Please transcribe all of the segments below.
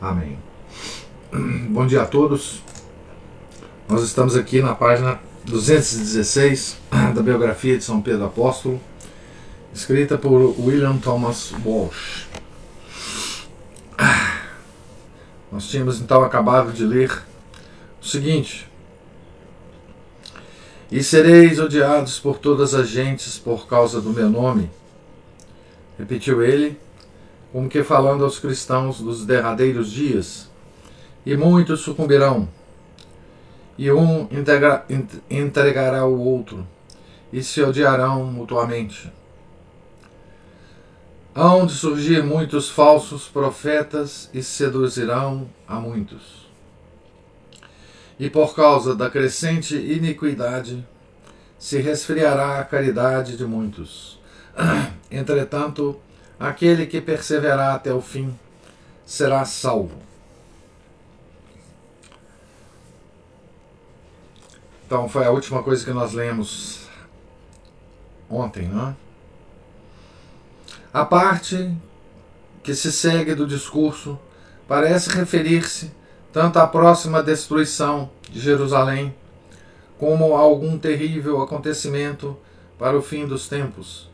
Amém. Bom dia a todos. Nós estamos aqui na página 216 da biografia de São Pedro Apóstolo, escrita por William Thomas Walsh. Nós tínhamos então acabado de ler o seguinte: E sereis odiados por todas as gentes por causa do meu nome. Repetiu ele como que falando aos cristãos dos derradeiros dias, e muitos sucumbirão, e um integra, entregará o outro, e se odiarão mutuamente. Hão de surgir muitos falsos profetas e seduzirão a muitos. E por causa da crescente iniquidade, se resfriará a caridade de muitos. Entretanto, Aquele que perseverar até o fim será salvo. Então, foi a última coisa que nós lemos ontem, não é? A parte que se segue do discurso parece referir-se tanto à próxima destruição de Jerusalém como a algum terrível acontecimento para o fim dos tempos,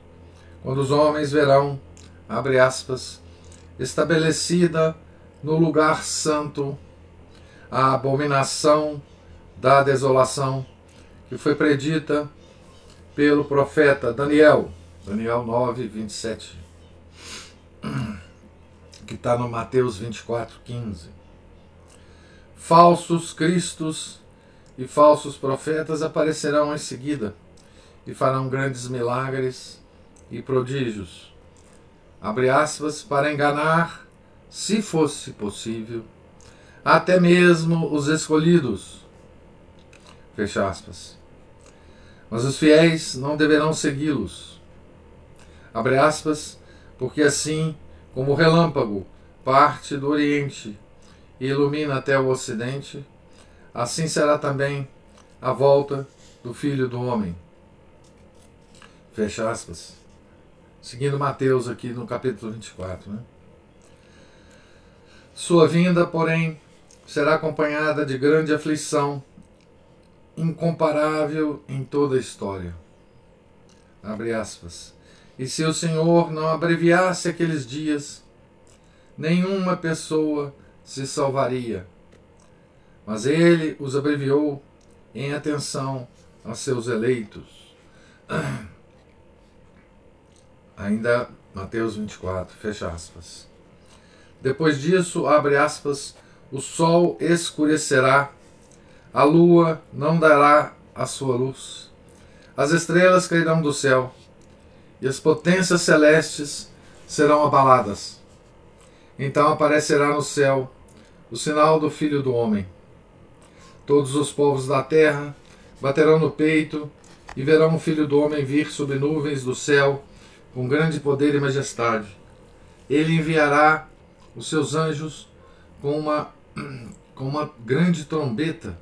quando os homens verão abre aspas, estabelecida no lugar santo a abominação da desolação que foi predita pelo profeta Daniel, Daniel 9, 27, que está no Mateus 24, 15. Falsos cristos e falsos profetas aparecerão em seguida e farão grandes milagres e prodígios abre aspas, para enganar, se fosse possível, até mesmo os escolhidos. Fecha aspas. Mas os fiéis não deverão segui-los. Abre aspas, porque assim como o relâmpago parte do Oriente e ilumina até o Ocidente, assim será também a volta do Filho do Homem. Fecha aspas seguindo Mateus aqui no capítulo 24. Né? Sua vinda, porém, será acompanhada de grande aflição, incomparável em toda a história. Abre aspas. E se o Senhor não abreviasse aqueles dias, nenhuma pessoa se salvaria. Mas ele os abreviou em atenção a seus eleitos. Ainda Mateus 24, fecha aspas. Depois disso, abre aspas, o sol escurecerá, a lua não dará a sua luz, as estrelas cairão do céu, e as potências celestes serão abaladas. Então aparecerá no céu o sinal do Filho do Homem. Todos os povos da terra baterão no peito e verão o Filho do Homem vir sobre nuvens do céu com grande poder e majestade. Ele enviará os seus anjos com uma, com uma grande trombeta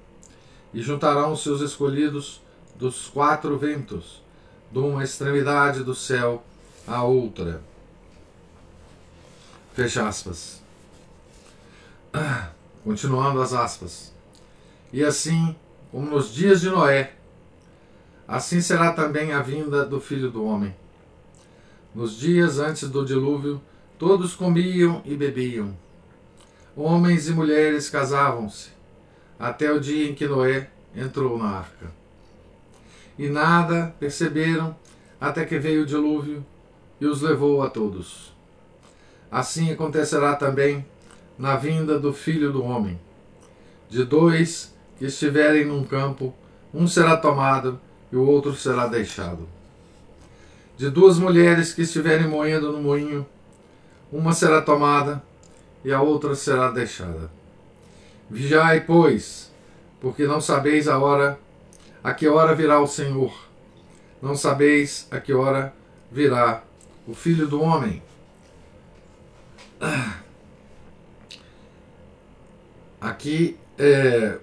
e juntarão os seus escolhidos dos quatro ventos, de uma extremidade do céu à outra. Fecha aspas. Continuando as aspas. E assim como nos dias de Noé, assim será também a vinda do Filho do Homem. Nos dias antes do dilúvio, todos comiam e bebiam. Homens e mulheres casavam-se, até o dia em que Noé entrou na arca. E nada perceberam até que veio o dilúvio e os levou a todos. Assim acontecerá também na vinda do Filho do Homem. De dois que estiverem num campo, um será tomado e o outro será deixado de duas mulheres que estiverem moendo no moinho, uma será tomada e a outra será deixada. Vigiai, pois, porque não sabeis a hora a que hora virá o Senhor. Não sabeis a que hora virá o Filho do Homem. Aqui é,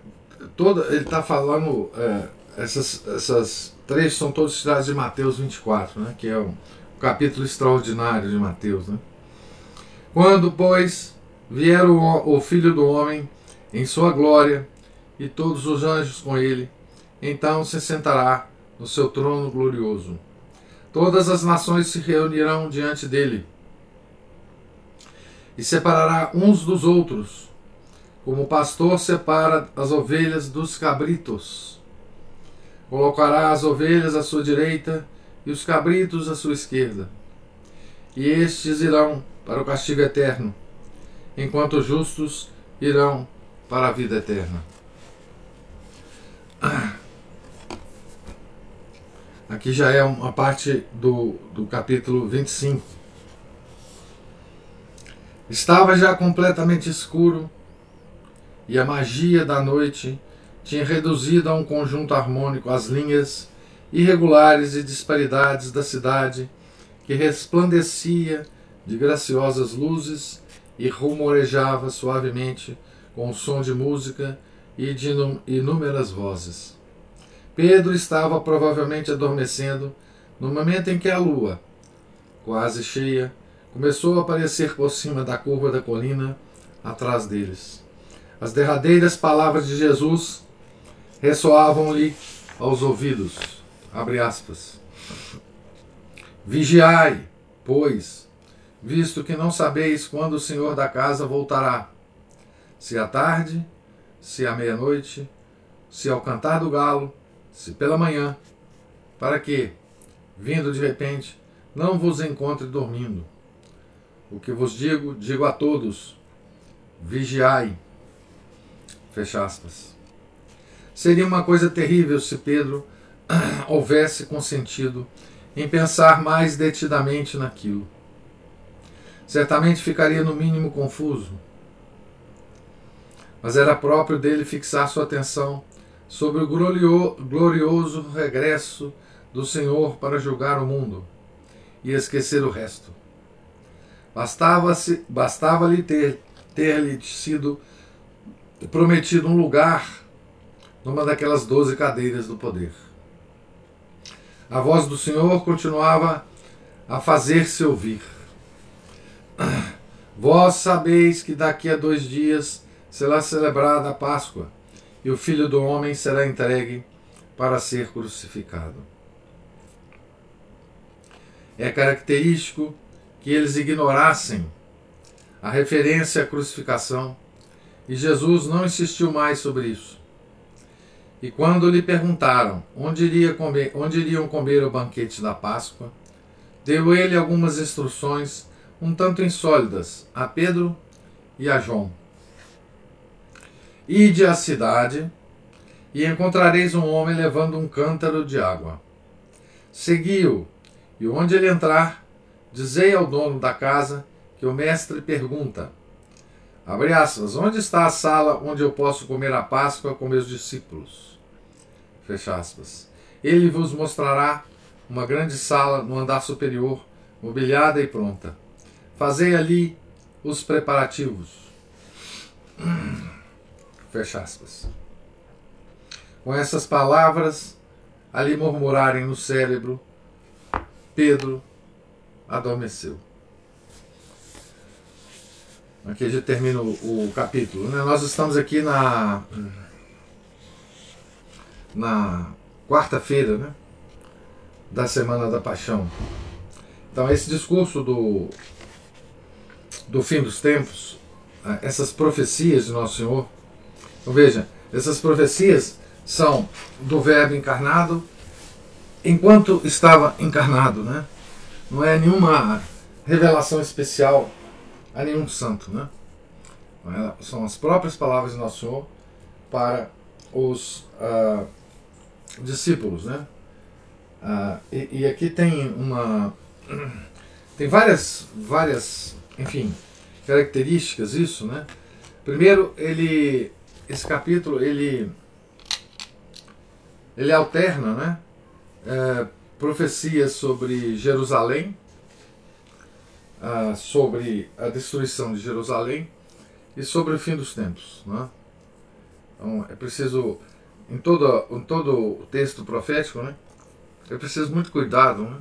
toda, ele está falando, é, essas, essas três são todas cidades de Mateus 24, né, que é um capítulo extraordinário de Mateus. Né? Quando, pois, vier o, o Filho do Homem em sua glória e todos os anjos com ele, então se sentará no seu trono glorioso. Todas as nações se reunirão diante dele e separará uns dos outros, como o pastor separa as ovelhas dos cabritos. Colocará as ovelhas à sua direita e os cabritos à sua esquerda. E estes irão para o castigo eterno, enquanto os justos irão para a vida eterna. Aqui já é uma parte do, do capítulo 25. Estava já completamente escuro e a magia da noite tinha reduzido a um conjunto harmônico as linhas irregulares e disparidades da cidade que resplandecia de graciosas luzes e rumorejava suavemente com o som de música e de inúmeras vozes. Pedro estava provavelmente adormecendo no momento em que a lua, quase cheia, começou a aparecer por cima da curva da colina atrás deles. As derradeiras palavras de Jesus ressoavam-lhe aos ouvidos. Abre aspas. Vigiai, pois, visto que não sabeis quando o Senhor da casa voltará, se à tarde, se à meia-noite, se ao cantar do galo, se pela manhã, para que, vindo de repente, não vos encontre dormindo. O que vos digo, digo a todos: vigiai. Fecha aspas. Seria uma coisa terrível se Pedro houvesse consentido em pensar mais detidamente naquilo. Certamente ficaria no mínimo confuso. Mas era próprio dele fixar sua atenção sobre o glorioso regresso do Senhor para julgar o mundo e esquecer o resto. Bastava-lhe bastava ter, ter-lhe sido prometido um lugar numa daquelas doze cadeiras do poder. A voz do Senhor continuava a fazer-se ouvir. Vós sabeis que daqui a dois dias será celebrada a Páscoa e o filho do homem será entregue para ser crucificado. É característico que eles ignorassem a referência à crucificação e Jesus não insistiu mais sobre isso. E quando lhe perguntaram onde, iria comer, onde iriam comer o banquete da Páscoa, deu ele algumas instruções um tanto insólidas a Pedro e a João. Ide à cidade e encontrareis um homem levando um cântaro de água. Segui-o, e onde ele entrar, dizei ao dono da casa que o mestre pergunta: Abre aspas, onde está a sala onde eu posso comer a Páscoa com meus discípulos? Fecha aspas. Ele vos mostrará uma grande sala no andar superior, mobiliada e pronta. Fazei ali os preparativos. Fecha aspas. Com essas palavras, ali murmurarem no cérebro, Pedro adormeceu. Aqui a gente termina o, o capítulo. Né? Nós estamos aqui na, na quarta-feira né? da Semana da Paixão. Então, esse discurso do, do fim dos tempos, essas profecias de Nosso Senhor, então veja, essas profecias são do Verbo encarnado enquanto estava encarnado, né? Não é nenhuma revelação especial a nenhum santo, né? É, são as próprias palavras de Nosso Senhor para os uh, discípulos, né? Uh, e, e, aqui tem uma tem várias várias enfim características isso, né? Primeiro, ele esse capítulo ele ele alterna, né? É, profecias sobre Jerusalém, ah, sobre a destruição de Jerusalém e sobre o fim dos tempos, né? Então é preciso em todo em todo o texto profético, né? É preciso muito cuidado, né?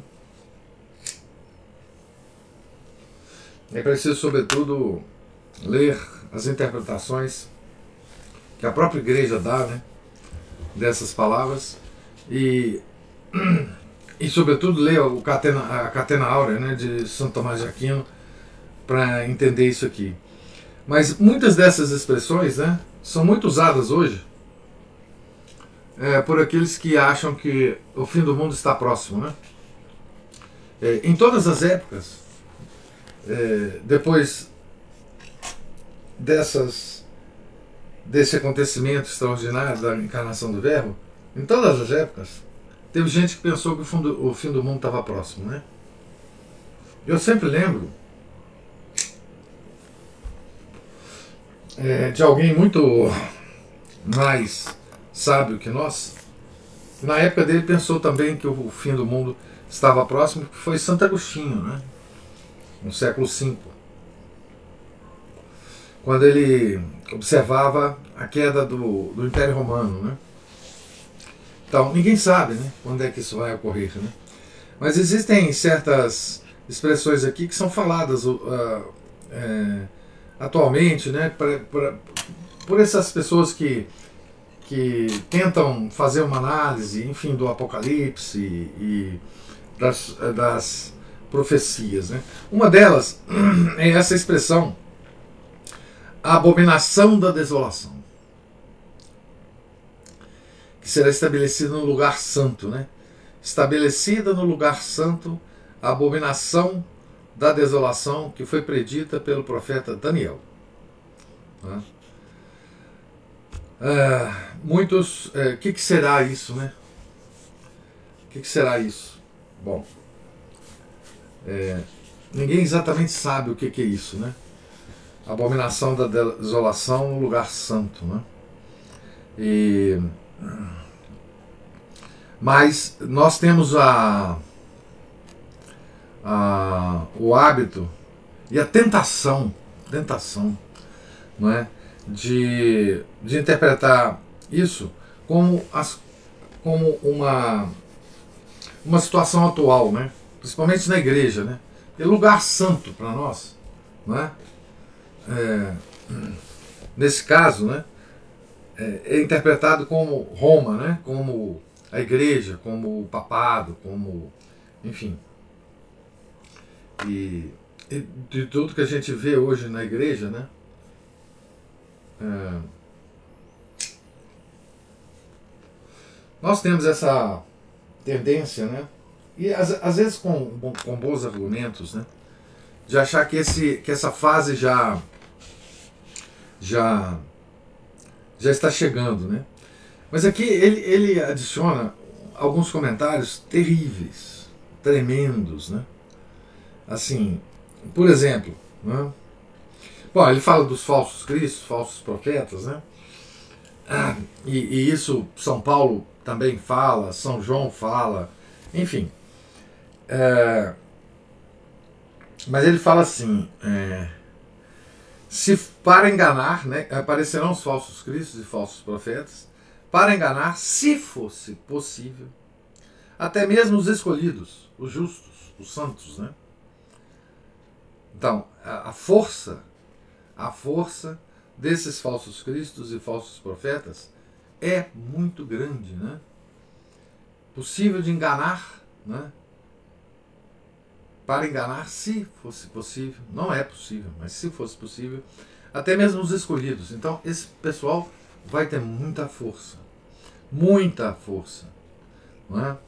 É preciso, sobretudo, ler as interpretações que a própria igreja dá né, dessas palavras e, e sobretudo, ler o Catena, a Catena Áurea né, de Santo Tomás de Aquino para entender isso aqui. Mas muitas dessas expressões né, são muito usadas hoje é, por aqueles que acham que o fim do mundo está próximo. Né? É, em todas as épocas, é, depois dessas desse acontecimento extraordinário da encarnação do Verbo, em todas as épocas, teve gente que pensou que o, fundo, o fim do mundo estava próximo, né? Eu sempre lembro é, de alguém muito mais sábio que nós. Na época dele pensou também que o fim do mundo estava próximo, que foi Santo Agostinho, né? no século V, quando ele observava a queda do, do Império Romano. Né? Então, ninguém sabe né, quando é que isso vai ocorrer. Né? Mas existem certas expressões aqui que são faladas uh, é, atualmente né, pra, pra, por essas pessoas que, que tentam fazer uma análise, enfim, do Apocalipse e, das, das profecias. Né? Uma delas é essa expressão, a abominação da desolação, que será estabelecida no lugar santo. Né? Estabelecida no lugar santo a abominação da desolação que foi predita pelo profeta Daniel. Né? É, muitos. O é, que, que será isso, né? O que, que será isso? Bom, é, ninguém exatamente sabe o que, que é isso, né? Abominação da desolação no lugar santo, né? E, mas nós temos a, a, o hábito e a tentação, tentação, não é? De, de interpretar isso como, as, como uma, uma situação atual, né? principalmente na igreja, né? É lugar santo para nós, né? É, nesse caso, né? É, é, interpretado como Roma, né? Como a igreja, como o papado, como, enfim. E, e de tudo que a gente vê hoje na igreja, né? É, nós temos essa tendência, né? E às, às vezes com, com bons argumentos, né? De achar que, esse, que essa fase já, já, já está chegando, né? Mas aqui ele, ele adiciona alguns comentários terríveis, tremendos, né? Assim, por exemplo, né? Bom, ele fala dos falsos cristos, falsos profetas, né? Ah, e, e, isso São Paulo também fala, São João fala, enfim. É, mas ele fala assim: é, se para enganar, né, aparecerão os falsos cristos e falsos profetas, para enganar, se fosse possível, até mesmo os escolhidos, os justos, os santos, né? Então, a, a força, a força desses falsos cristos e falsos profetas é muito grande, né? Possível de enganar, né? para enganar, se fosse possível, não é possível, mas se fosse possível, até mesmo os escolhidos. Então, esse pessoal vai ter muita força, muita força, não é?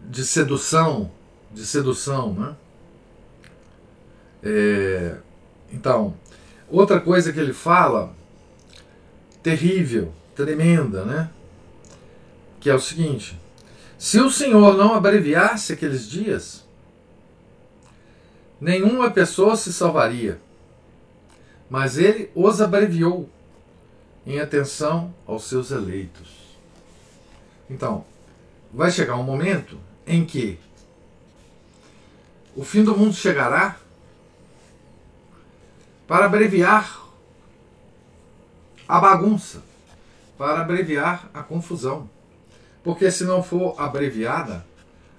de sedução, de sedução, né? É, então, outra coisa que ele fala, terrível, tremenda, né? Que é o seguinte: se o Senhor não abreviasse aqueles dias, nenhuma pessoa se salvaria. mas ele os abreviou em atenção aos seus eleitos. Então, vai chegar um momento em que o fim do mundo chegará para abreviar a bagunça, para abreviar a confusão. Porque se não for abreviada,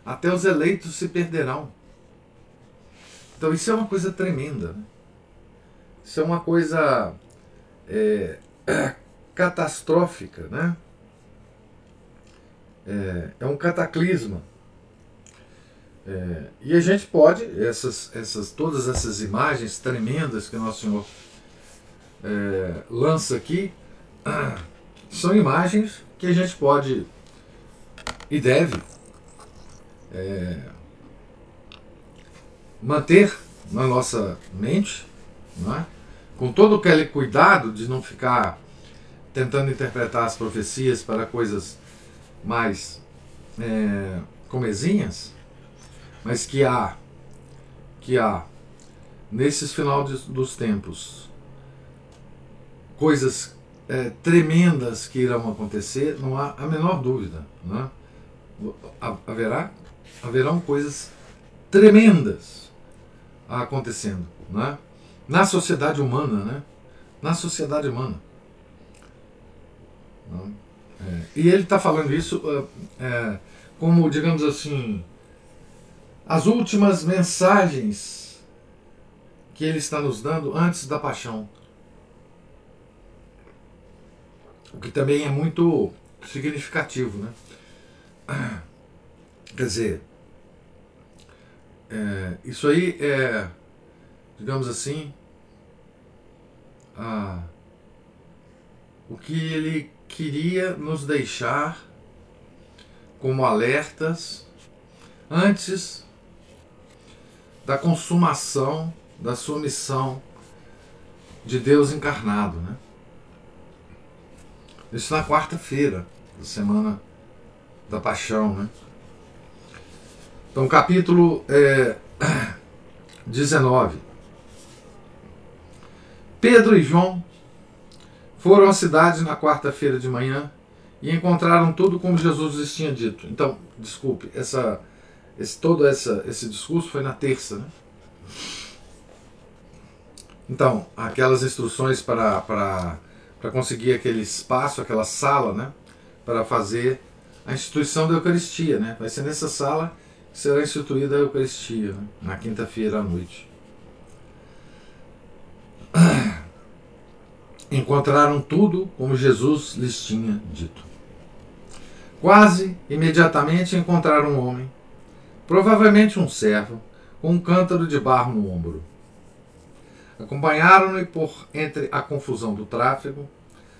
até os eleitos se perderão. Então isso é uma coisa tremenda. Isso é uma coisa é, catastrófica, né? É, é um cataclisma. É, e a gente pode, essas, essas, todas essas imagens tremendas que Nosso Senhor é, lança aqui, são imagens que a gente pode e deve é, manter na nossa mente, é? com todo aquele cuidado de não ficar tentando interpretar as profecias para coisas mais é, comezinhas, mas que há, que há nesses final de, dos tempos coisas é, tremendas que irão acontecer, não há a menor dúvida. Né? Haverá, haverão coisas tremendas acontecendo né? na sociedade humana. Né? Na sociedade humana. É, e ele está falando isso é, como, digamos assim, as últimas mensagens que ele está nos dando antes da paixão. O que também é muito significativo, né? Quer dizer, é, isso aí é, digamos assim, a, o que ele queria nos deixar como alertas antes da consumação da sua missão de Deus encarnado, né? Isso na quarta-feira da semana da Paixão, né? Então, capítulo é, 19. Pedro e João foram à cidade na quarta-feira de manhã e encontraram tudo como Jesus lhes tinha dito. Então, desculpe, essa, esse, todo essa, esse discurso foi na terça. Né? Então, aquelas instruções para, conseguir aquele espaço, aquela sala, né, para fazer a instituição da Eucaristia, né? Vai ser nessa sala que será instituída a Eucaristia, né, na quinta-feira à noite. Encontraram tudo como Jesus lhes tinha dito. Quase imediatamente encontraram um homem, provavelmente um servo, com um cântaro de barro no ombro. Acompanharam-no por entre a confusão do tráfego,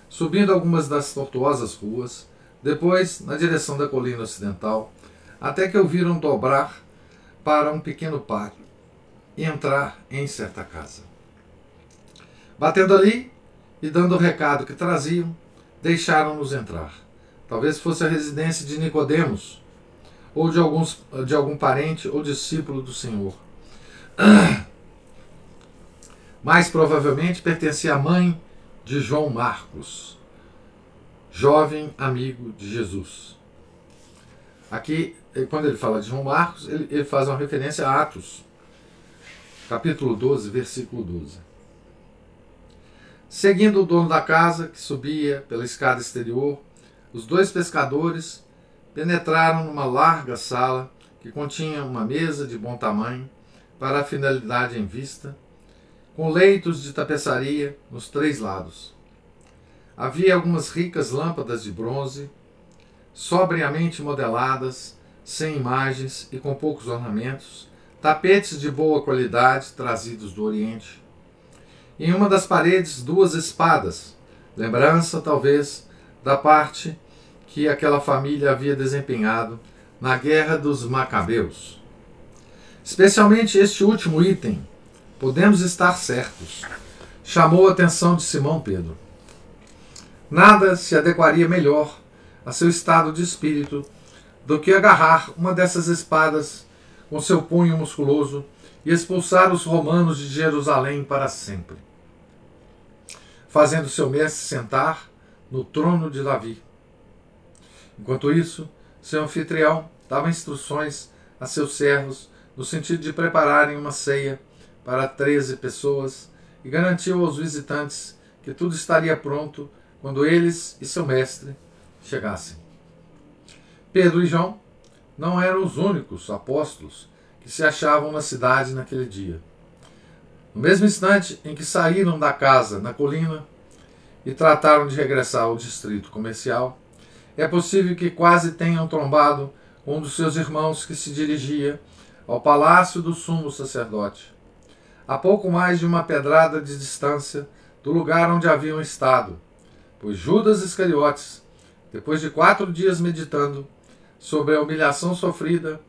subindo algumas das tortuosas ruas, depois na direção da colina ocidental, até que o viram dobrar para um pequeno pátio e entrar em certa casa. Batendo ali e dando o recado que traziam, deixaram-nos entrar. Talvez fosse a residência de Nicodemos, ou de, alguns, de algum parente ou discípulo do Senhor. Mais provavelmente pertencia à mãe de João Marcos, jovem amigo de Jesus. Aqui, quando ele fala de João Marcos, ele, ele faz uma referência a Atos, capítulo 12, versículo 12. Seguindo o dono da casa, que subia pela escada exterior, os dois pescadores penetraram numa larga sala que continha uma mesa de bom tamanho para a finalidade em vista com leitos de tapeçaria nos três lados. Havia algumas ricas lâmpadas de bronze, sobriamente modeladas, sem imagens e com poucos ornamentos, tapetes de boa qualidade trazidos do Oriente. Em uma das paredes, duas espadas, lembrança, talvez, da parte que aquela família havia desempenhado na Guerra dos Macabeus. Especialmente este último item, Podemos estar certos. Chamou a atenção de Simão Pedro. Nada se adequaria melhor a seu estado de espírito do que agarrar uma dessas espadas com seu punho musculoso e expulsar os romanos de Jerusalém para sempre. fazendo seu mestre sentar no trono de Davi. Enquanto isso, seu anfitrião dava instruções a seus servos no sentido de prepararem uma ceia para treze pessoas e garantiu aos visitantes que tudo estaria pronto quando eles e seu mestre chegassem. Pedro e João não eram os únicos apóstolos que se achavam na cidade naquele dia. No mesmo instante em que saíram da casa na colina e trataram de regressar ao distrito comercial, é possível que quase tenham trombado um dos seus irmãos que se dirigia ao palácio do sumo sacerdote, a pouco mais de uma pedrada de distância do lugar onde haviam estado, pois Judas Iscariotes, depois de quatro dias meditando sobre a humilhação sofrida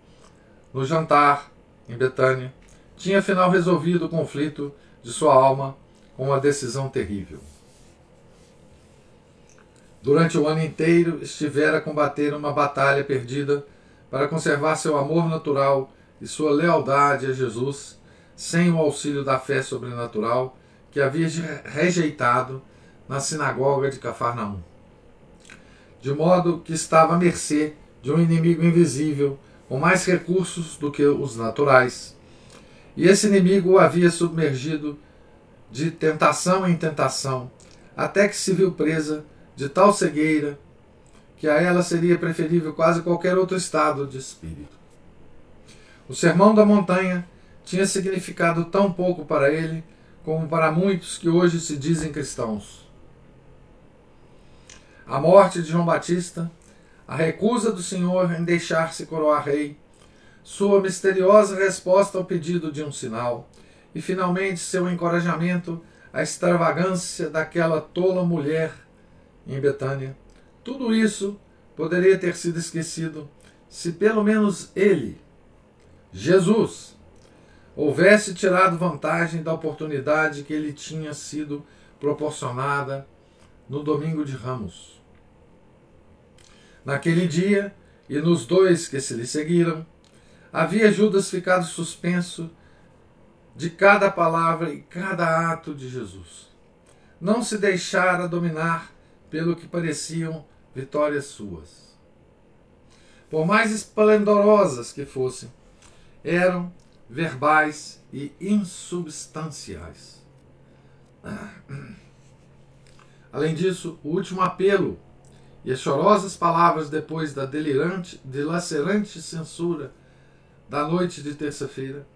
no jantar em Betânia, tinha afinal resolvido o conflito de sua alma com uma decisão terrível. Durante o ano inteiro estivera a combater uma batalha perdida para conservar seu amor natural e sua lealdade a Jesus, sem o auxílio da fé sobrenatural que havia rejeitado na sinagoga de Cafarnaum. De modo que estava à mercê de um inimigo invisível, com mais recursos do que os naturais. E esse inimigo o havia submergido de tentação em tentação, até que se viu presa de tal cegueira que a ela seria preferível quase qualquer outro estado de espírito. O sermão da montanha tinha significado tão pouco para ele como para muitos que hoje se dizem cristãos. A morte de João Batista, a recusa do Senhor em deixar-se coroar rei, sua misteriosa resposta ao pedido de um sinal, e finalmente seu encorajamento à extravagância daquela tola mulher em Betânia tudo isso poderia ter sido esquecido se pelo menos ele, Jesus, houvesse tirado vantagem da oportunidade que lhe tinha sido proporcionada no domingo de Ramos. Naquele dia e nos dois que se lhe seguiram, havia Judas ficado suspenso de cada palavra e cada ato de Jesus. Não se deixara dominar pelo que pareciam vitórias suas. Por mais esplendorosas que fossem, eram verbais e insubstanciais. Além disso, o último apelo e as chorosas palavras depois da delirante, dilacerante censura da noite de terça-feira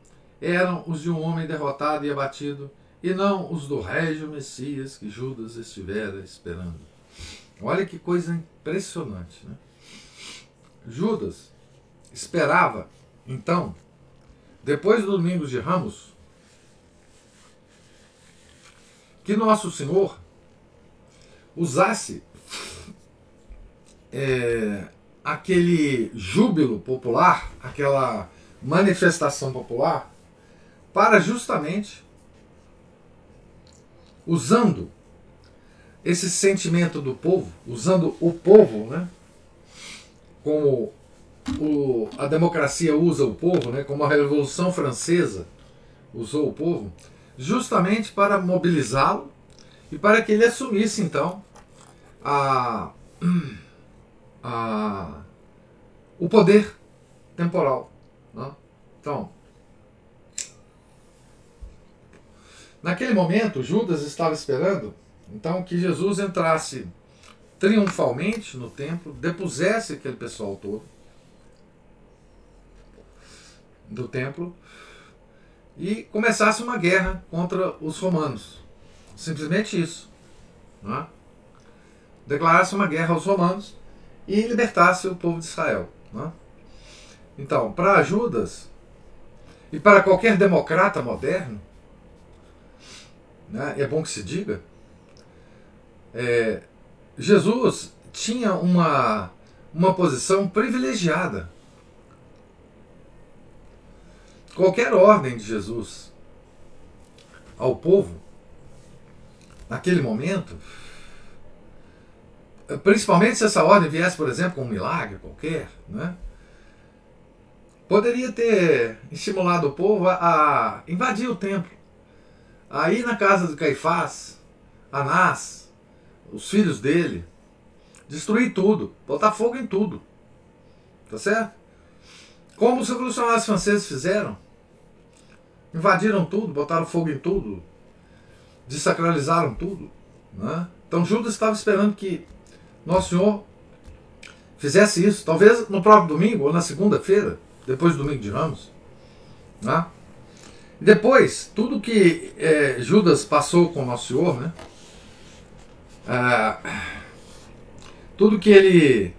eram os de um homem derrotado e abatido, e não os do régio Messias que Judas estivera esperando. Olha que coisa impressionante. Né? Judas esperava, então, depois do domingo de Ramos, que Nosso Senhor usasse é, aquele júbilo popular, aquela manifestação popular, para justamente usando esse sentimento do povo, usando o povo, né, como o, a democracia usa o povo, né, como a Revolução Francesa usou o povo, justamente para mobilizá-lo e para que ele assumisse então a, a, o poder temporal. Né? Então, naquele momento, Judas estava esperando então, que Jesus entrasse triunfalmente no templo, depusesse aquele pessoal todo do templo e começasse uma guerra contra os romanos. Simplesmente isso. Né? Declarasse uma guerra aos romanos e libertasse o povo de Israel. Né? Então, para Judas e para qualquer democrata moderno, né, é bom que se diga, é, Jesus tinha uma, uma posição privilegiada. Qualquer ordem de Jesus ao povo, naquele momento, principalmente se essa ordem viesse, por exemplo, com um milagre qualquer, né? poderia ter estimulado o povo a, invadir o templo, a ir na casa de Caifás, Anás, os filhos dele, destruir tudo, botar fogo em tudo. Tá certo? Como os revolucionários franceses fizeram. Invadiram tudo, botaram fogo em tudo, desacralizaram tudo. Né? Então Judas estava esperando que Nosso Senhor fizesse isso, talvez no próprio domingo ou na segunda-feira, depois do domingo de Ramos. Né? Depois, tudo que é, Judas passou com Nosso Senhor, né? Ah, tudo que ele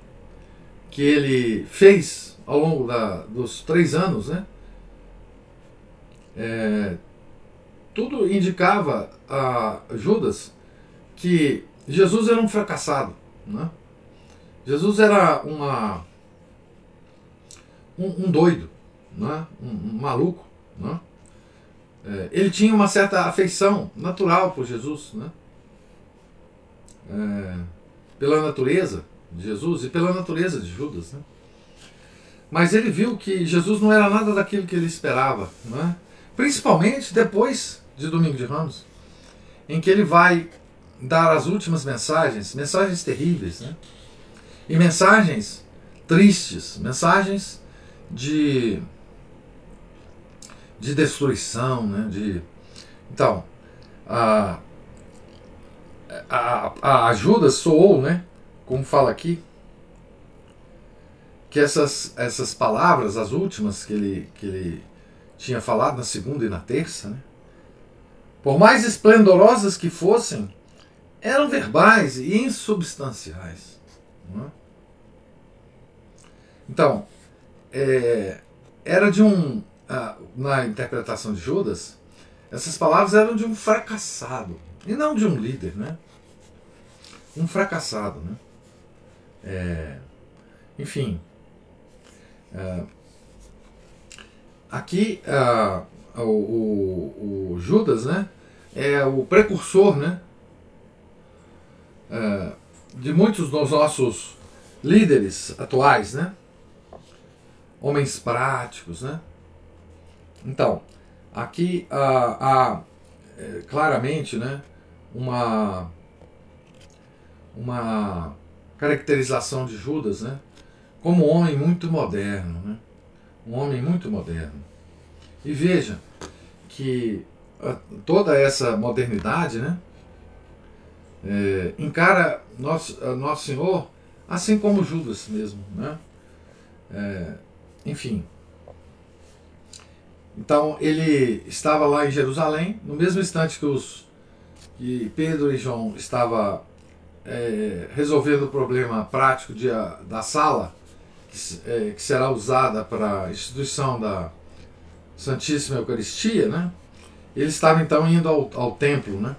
que ele fez ao longo da, dos três anos, né? É, tudo indicava a Judas que Jesus era um fracassado. Né? Jesus era uma, um, um doido, né? um, um maluco. Né? É, ele tinha uma certa afeição natural por Jesus, né? É, pela natureza de Jesus e pela natureza de Judas. Né? Mas ele viu que Jesus não era nada daquilo que ele esperava, né? principalmente depois de Domingo de Ramos, em que ele vai dar as últimas mensagens, mensagens terríveis, né? e mensagens tristes, mensagens de, de destruição. Né? De, então, a, a, a Judas soou, né? como fala aqui, que essas, essas palavras, as últimas que ele, que ele tinha falado na segunda e na terça, né? por mais esplendorosas que fossem, eram verbais e insubstanciais. É? Então, é, era de um. na interpretação de Judas, essas palavras eram de um fracassado, e não de um líder, né? Um fracassado, né? É, enfim. É, aqui, o, o, o Judas, né? É o precursor, né? É, de muitos dos nossos líderes atuais, né? Homens práticos, né? Então, aqui há, há é, claramente, né? Uma uma caracterização de Judas, né? Como um homem muito moderno, né? Um homem muito moderno. E veja que toda essa modernidade, né? é, encara nosso, nosso Senhor assim como Judas mesmo. Né? É, enfim. Então ele estava lá em Jerusalém, no mesmo instante que, os, que Pedro e João estavam é, resolvendo o problema prático de, da sala que, é, que será usada para a instituição da Santíssima Eucaristia, né? Ele estava então indo ao, ao templo, né?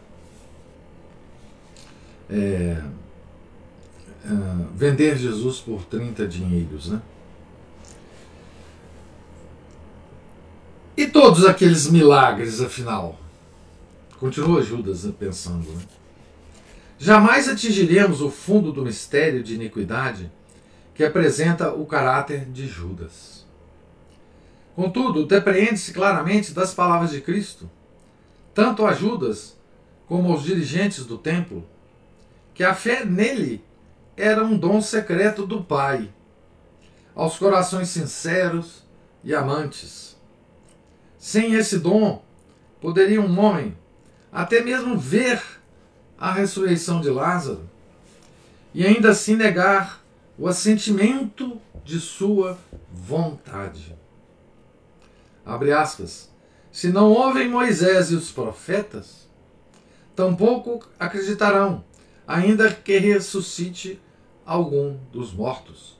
é, é, vender Jesus por 30 dinheiros. Né? E todos aqueles milagres, afinal? Continua Judas pensando. Né? Jamais atingiremos o fundo do mistério de iniquidade que apresenta o caráter de Judas. Contudo, depreende-se claramente das palavras de Cristo, tanto a Judas como aos dirigentes do templo, que a fé nele era um dom secreto do Pai, aos corações sinceros e amantes. Sem esse dom, poderia um homem até mesmo ver a ressurreição de Lázaro e ainda assim negar o assentimento de sua vontade. Abre aspas. Se não ouvem Moisés e os profetas, tampouco acreditarão ainda que ressuscite algum dos mortos.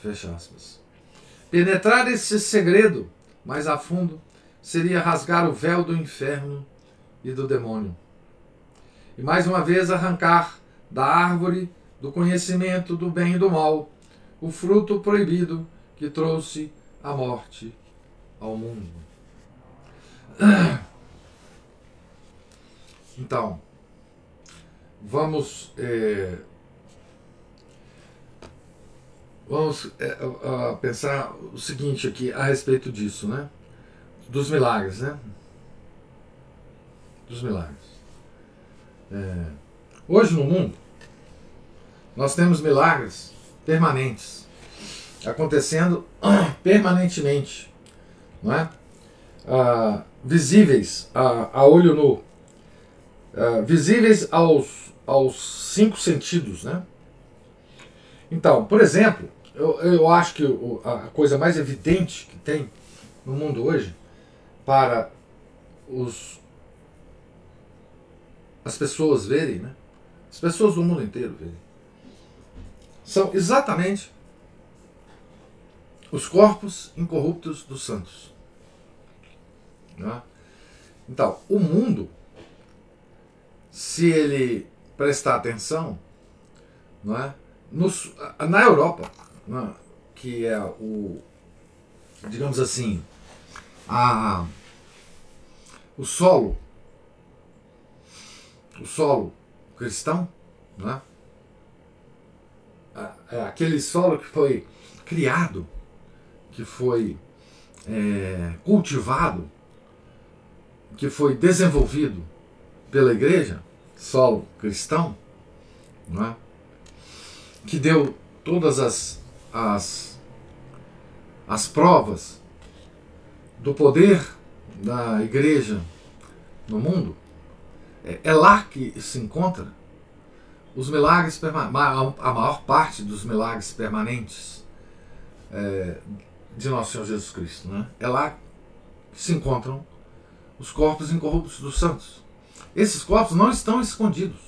Fecha aspas. Penetrar esse segredo mais a fundo seria rasgar o véu do inferno e do demônio. E mais uma vez arrancar da árvore do conhecimento do bem e do mal o fruto proibido que trouxe a morte ao mundo. Então, vamos é, vamos é, pensar o seguinte aqui a respeito disso, né? Dos milagres, né? Dos milagres. É, Hoje no mundo, nós temos milagres permanentes acontecendo permanentemente, não é? Ah, visíveis a, a, olho nu, ah, visíveis aos, aos cinco sentidos, né? Então, por exemplo, eu, eu acho que a coisa mais evidente que tem no mundo hoje para os, as pessoas verem, né? as pessoas do mundo inteiro verem, são exatamente os corpos incorruptos dos santos. Né? Então, o mundo, se ele prestar atenção, não é? Nos, na Europa, né? que é o, digamos assim, a, o solo, o solo cristão, né? É aquele solo que foi criado, que foi é, cultivado, que foi desenvolvido pela igreja, solo cristão, né? que deu todas as, as, as provas do poder da igreja no mundo, é, é lá que se encontra os milagres, a maior parte dos milagres permanentes é, de nosso Senhor Jesus Cristo. Né? É lá que se encontram os corpos incorruptos dos santos. Esses corpos não estão escondidos.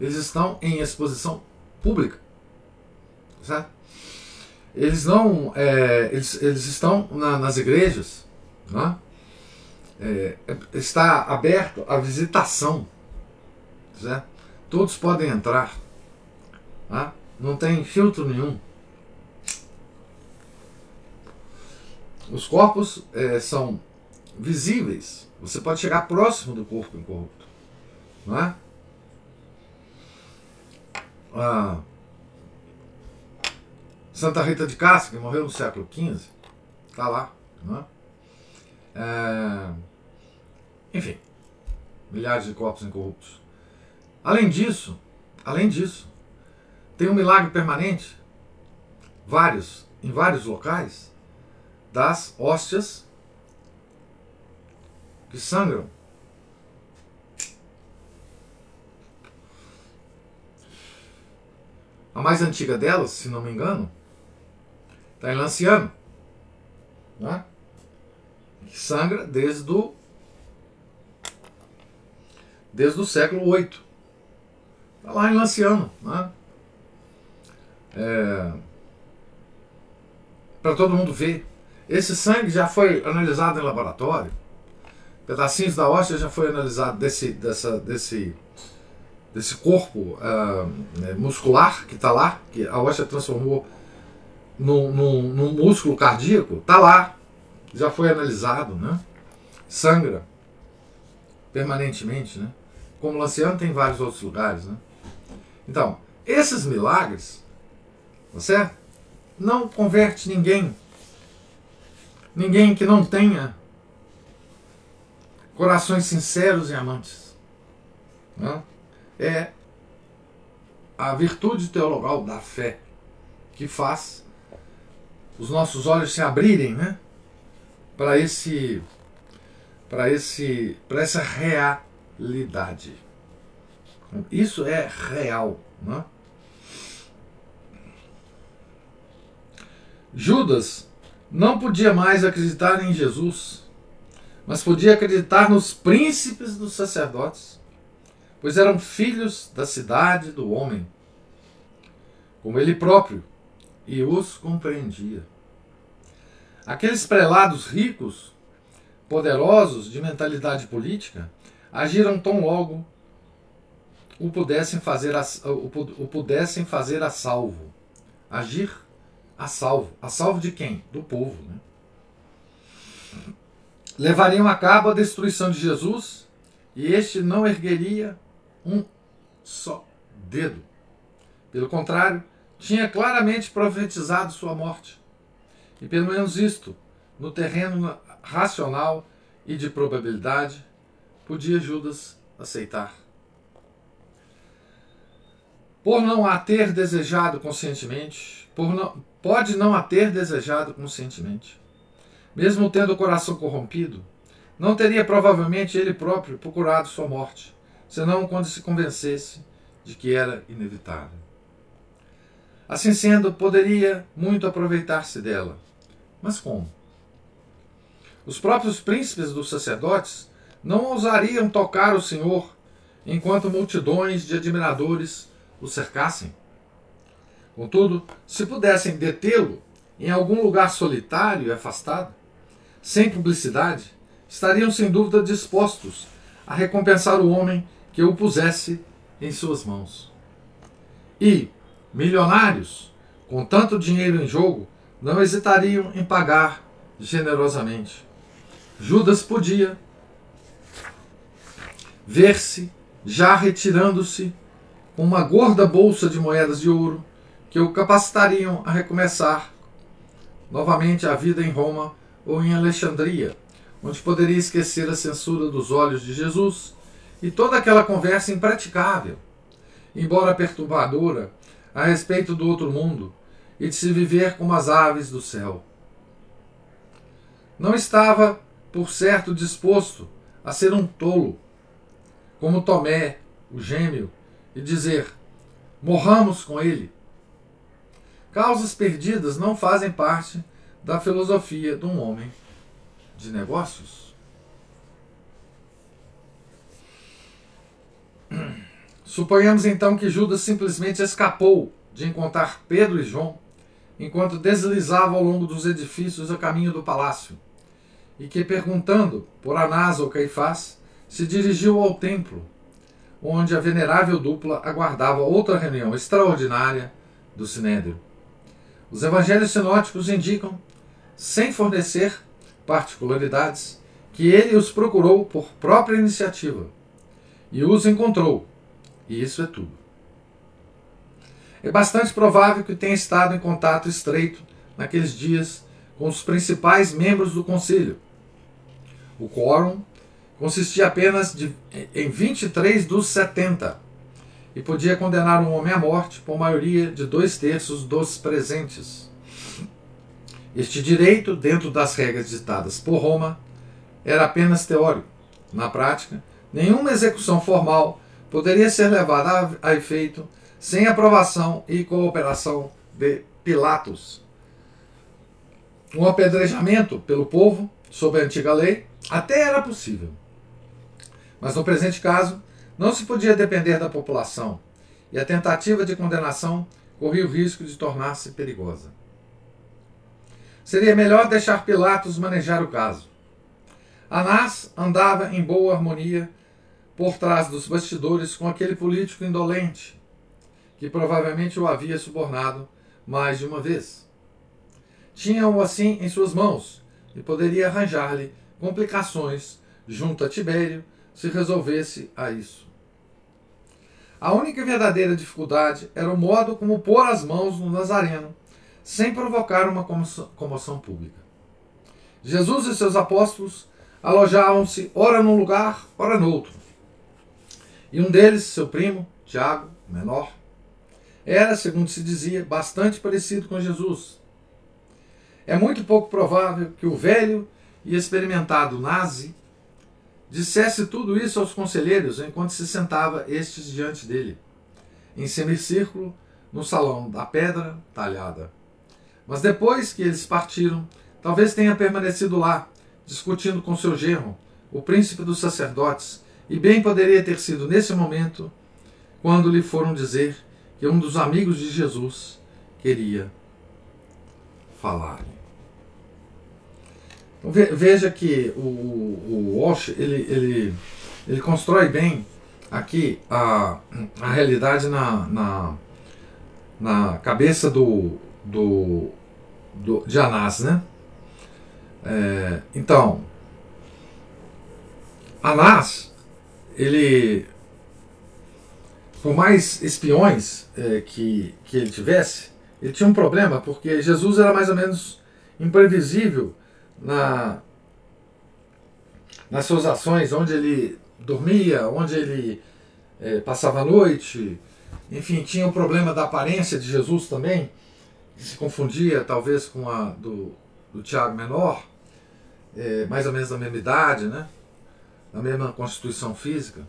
Eles estão em exposição pública. Certo? Eles não. É, eles, eles estão na, nas igrejas. Né? É, está aberto a visitação. Certo? Todos podem entrar. Tá? Não tem filtro nenhum. Os corpos é, são visíveis. Você pode chegar próximo do corpo incorrupto. Não é? Ah, Santa Rita de Cássia, que morreu no século XV, está lá. Não é? É, enfim, milhares de corpos incorruptos. Além disso, além disso, tem um milagre permanente, vários, em vários locais, das hóstias que sangram. A mais antiga delas, se não me engano, está em Lanciano. Né? Que sangra desde o, desde o século VIII. Está lá em Lanciano. Né? É, Para todo mundo ver. Esse sangue já foi analisado em laboratório. Pedacinhos da hóstia já foi analisado desse, dessa, desse, desse corpo uh, muscular que está lá, que a hóstia transformou num, num, num músculo cardíaco, está lá. Já foi analisado, né? Sangra permanentemente, né? Como Lanciano tem vários outros lugares, né? Então, esses milagres, certo? Não converte ninguém. Ninguém que não tenha corações sinceros e amantes. Né? É a virtude teologal da fé que faz os nossos olhos se abrirem, né? Para esse para esse para essa realidade. Isso é real. Né? Judas não podia mais acreditar em Jesus, mas podia acreditar nos príncipes dos sacerdotes, pois eram filhos da cidade do homem, como ele próprio, e os compreendia. Aqueles prelados ricos, poderosos de mentalidade política, agiram tão logo o pudessem fazer a, o, pudessem fazer a salvo. Agir a salvo. A salvo de quem? Do povo. Né? Levariam a cabo a destruição de Jesus e este não ergueria um só dedo. Pelo contrário, tinha claramente profetizado sua morte. E pelo menos isto, no terreno racional e de probabilidade, podia Judas aceitar. por não a ter desejado conscientemente, por não, pode não a ter desejado conscientemente, mesmo tendo o coração corrompido, não teria provavelmente ele próprio procurado sua morte, senão quando se convencesse de que era inevitável. Assim sendo, poderia muito aproveitar-se dela. Mas como? Os próprios príncipes dos sacerdotes não ousariam tocar o Senhor enquanto multidões de admiradores o cercassem. Contudo, se pudessem detê-lo em algum lugar solitário e afastado, sem publicidade, estariam sem dúvida dispostos a recompensar o homem que o pusesse em suas mãos. E milionários, com tanto dinheiro em jogo, não hesitariam em pagar generosamente. Judas podia ver-se já retirando-se com uma gorda bolsa de moedas de ouro que o capacitariam a recomeçar novamente a vida em Roma ou em Alexandria, onde poderia esquecer a censura dos olhos de Jesus e toda aquela conversa impraticável, embora perturbadora, a respeito do outro mundo e de se viver como as aves do céu. Não estava, por certo, disposto a ser um tolo, como Tomé, o gêmeo, e dizer: morramos com ele. Causas perdidas não fazem parte da filosofia de um homem de negócios. Suponhamos então que Judas simplesmente escapou de encontrar Pedro e João enquanto deslizava ao longo dos edifícios a caminho do palácio, e que, perguntando por Anás ou Caifás, se dirigiu ao templo, onde a venerável dupla aguardava outra reunião extraordinária do Sinédrio. Os evangelhos sinóticos indicam, sem fornecer particularidades, que ele os procurou por própria iniciativa e os encontrou, e isso é tudo. É bastante provável que tenha estado em contato estreito naqueles dias com os principais membros do concílio. O quórum consistia apenas de, em 23 dos 70 e podia condenar um homem à morte por maioria de dois terços dos presentes. Este direito, dentro das regras ditadas por Roma, era apenas teórico. Na prática, nenhuma execução formal poderia ser levada a efeito sem aprovação e cooperação de Pilatos. Um apedrejamento pelo povo, sob a antiga lei, até era possível. Mas no presente caso, não se podia depender da população, e a tentativa de condenação corria o risco de tornar-se perigosa. Seria melhor deixar Pilatos manejar o caso. Anás andava em boa harmonia por trás dos bastidores com aquele político indolente, que provavelmente o havia subornado mais de uma vez. Tinha-o assim em suas mãos e poderia arranjar-lhe complicações junto a Tibério se resolvesse a isso. A única verdadeira dificuldade era o modo como pôr as mãos no Nazareno sem provocar uma comoção pública. Jesus e seus apóstolos alojavam-se ora num lugar, ora noutro. E um deles, seu primo, Tiago, menor, era, segundo se dizia, bastante parecido com Jesus. É muito pouco provável que o velho e experimentado nazi dissesse tudo isso aos conselheiros enquanto se sentava estes diante dele, em semicírculo, no salão da pedra talhada. Mas depois que eles partiram, talvez tenha permanecido lá, discutindo com seu genro, o príncipe dos sacerdotes, e bem poderia ter sido nesse momento quando lhe foram dizer que um dos amigos de Jesus queria falar. Veja que o, o Walsh ele, ele, ele constrói bem aqui a, a realidade na, na, na cabeça do, do, do, de Anás. Né? É, então, Anás, ele, por mais espiões é, que, que ele tivesse, ele tinha um problema, porque Jesus era mais ou menos imprevisível na, nas suas ações, onde ele dormia, onde ele é, passava a noite, enfim, tinha o problema da aparência de Jesus também, que se confundia talvez com a do, do Tiago Menor, é, mais ou menos da mesma idade, né? da mesma constituição física.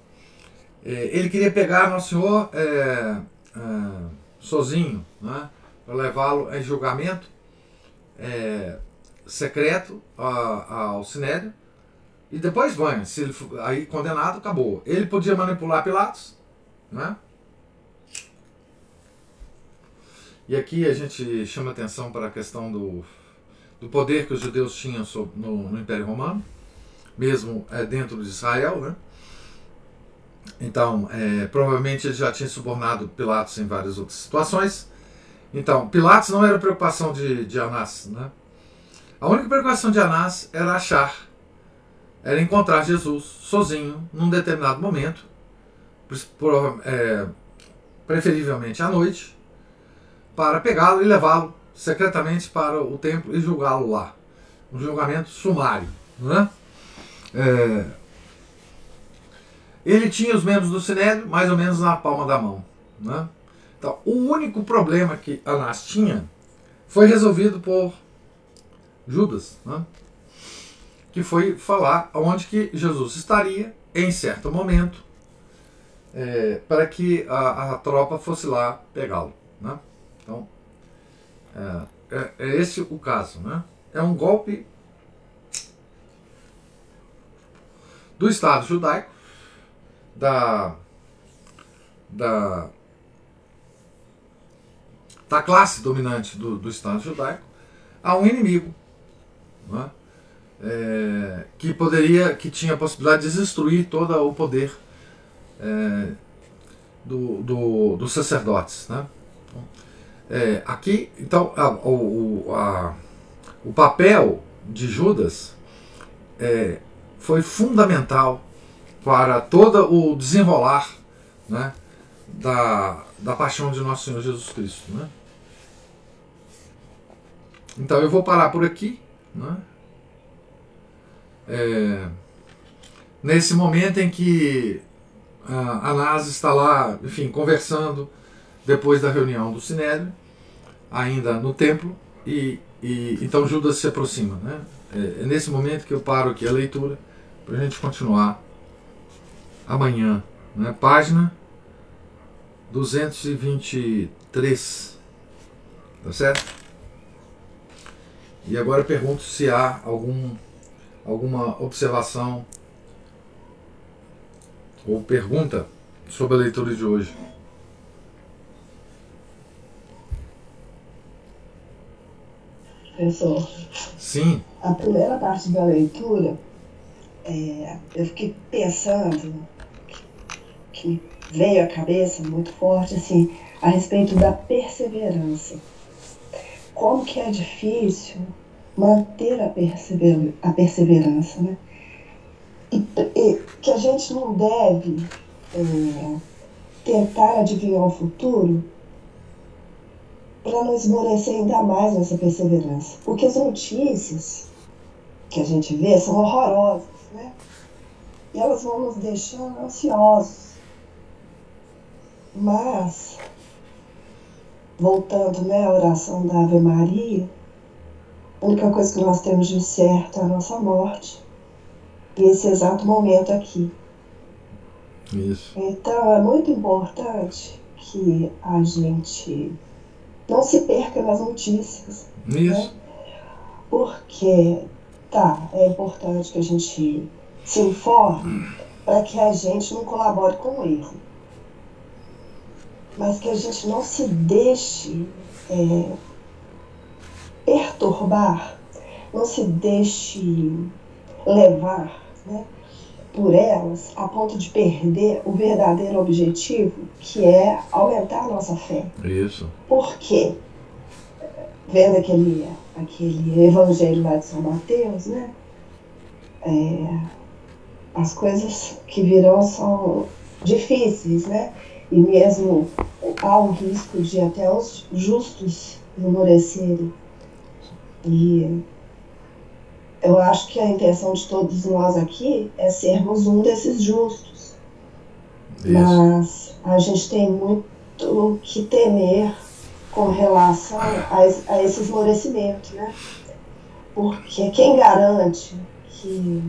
É, ele queria pegar Nosso Senhor é, é, sozinho, né? para levá-lo em julgamento é, secreto ao Sinédrio e depois ganha. Se ele aí condenado, acabou. Ele podia manipular Pilatos, né? E aqui a gente chama atenção para a questão do, do poder que os judeus tinham no, no, Império Romano, mesmo é, dentro de Israel, né? Então, é, provavelmente ele já tinha subornado Pilatos em várias outras situações. Então, Pilatos não era preocupação de, de Anás, né? A única preocupação de Anás era achar era encontrar Jesus sozinho num determinado momento, é, preferivelmente à noite, para pegá-lo e levá-lo secretamente para o templo e julgá-lo lá. Um julgamento sumário. Né? É, ele tinha os membros do Sinédrio mais ou menos na palma da mão. Né? Então, o único problema que Anás tinha foi resolvido por Judas. Né? que foi falar onde que Jesus estaria em certo momento é, para que a, a, tropa fosse lá pegá-lo. Né? Então, é, é, é, esse o caso. Né? É um golpe do Estado judaico, da, da, da classe dominante do, do Estado judaico, a um inimigo. Né? é, que poderia, que tinha a possibilidade de destruir todo o poder é, do, do, dos sacerdotes. Né? É, aqui, então, a, o, a, o papel de Judas é, foi fundamental para todo o desenrolar né, da, da paixão de nosso Senhor Jesus Cristo. Né? Então eu vou parar por aqui. Né? é, nesse momento em que a Anás está lá, enfim, conversando depois da reunião do Sinédrio, ainda no templo, e, e então Judas se aproxima. Né? É, é nesse momento que eu paro aqui a leitura para a gente continuar amanhã. Né? Página 223. Tá certo? E agora eu pergunto se há algum alguma observação ou pergunta sobre a leitura de hoje? Professor. Sim. A primeira parte da leitura, é, eu fiquei pensando que veio à cabeça muito forte assim a respeito da perseverança. Como que é difícil manter a, a perseverança, né? E, e, que a gente não deve é, tentar adivinhar o futuro para não esmorecer ainda mais nessa perseverança. Porque as notícias que a gente vê são horrorosas, né? E elas vão nos deixando ansiosos. Mas, voltando né, à oração da Ave Maria, a única coisa que nós temos de certo é a nossa morte. E esse exato momento aqui. Isso. Então é muito importante que a gente não se perca nas notícias. Isso. Né? Porque, tá, é importante que a gente se informe para que a gente não colabore com o erro. Mas que a gente não se deixe é, perturbar, não se deixe levar né, por elas a ponto de perder o verdadeiro objetivo, que é aumentar a nossa fé. Isso. Por quê? Vendo aquele, aquele evangelho lá de São Mateus, né? É, as coisas que virão são difíceis, né? E mesmo há o risco de até os justos esmorecerem. E eu acho que a intenção de todos nós aqui é sermos um desses justos. Isso. Mas a gente tem muito muito que temer com relação a, a esse esmorecimento, né? Porque quem garante que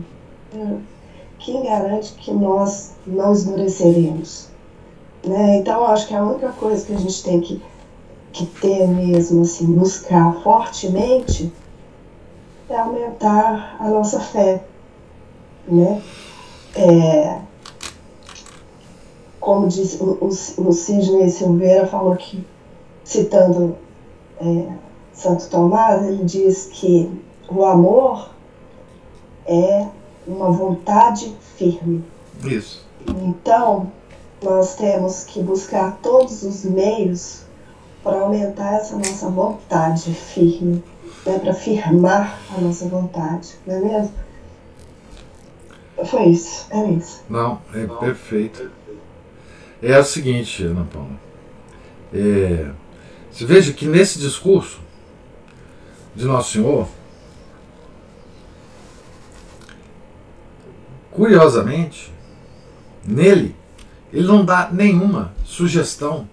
quem garante que nós não esmoreceremos? Né? Então, acho que a única coisa que a gente tem que, que ter mesmo, assim, buscar fortemente é aumentar a nossa fé. Né? É, como disse o, o, o Sidney Silveira falou que, citando é, Santo Tomás, ele diz que o amor é uma vontade firme. Isso. Então, nós temos que buscar todos os meios para aumentar essa nossa vontade firme, né, para firmar a nossa vontade, não é mesmo? Foi isso, é isso. Não, é perfeito. É o seguinte, Ana Paula. É, você veja que nesse discurso de Nosso Senhor, Curiosamente, nele, ele não dá nenhuma sugestão.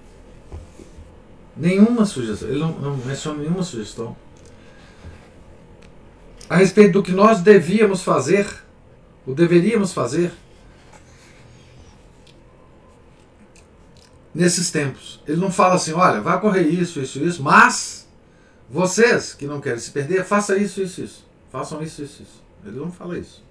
Nenhuma sugestão. Ele não, menciona nenhuma sugestão a respeito do que nós devíamos fazer, ou deveríamos fazer, nesses tempos. Ele não fala assim, olha, vai ocorrer isso, isso, isso, mas vocês que não querem se perder, façam isso, isso, isso. Façam isso, isso, isso. Ele não fala isso.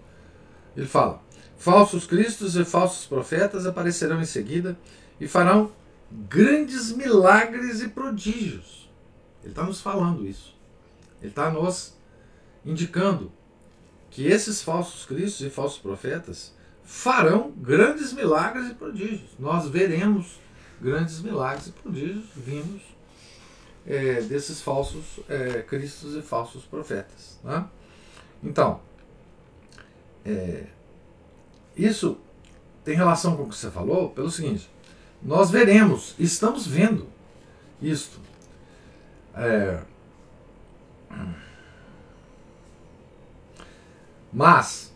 Ele fala: falsos cristos e falsos profetas aparecerão em seguida e farão grandes milagres e prodígios. Ele está nos falando isso. Ele está nos indicando que esses falsos cristos e falsos profetas farão grandes milagres e prodígios. Nós veremos grandes milagres e prodígios vindos é, desses falsos é, cristos e falsos profetas. Né? Então, é, isso tem relação com o que você falou pelo seguinte: nós veremos, estamos vendo isto. É, mas,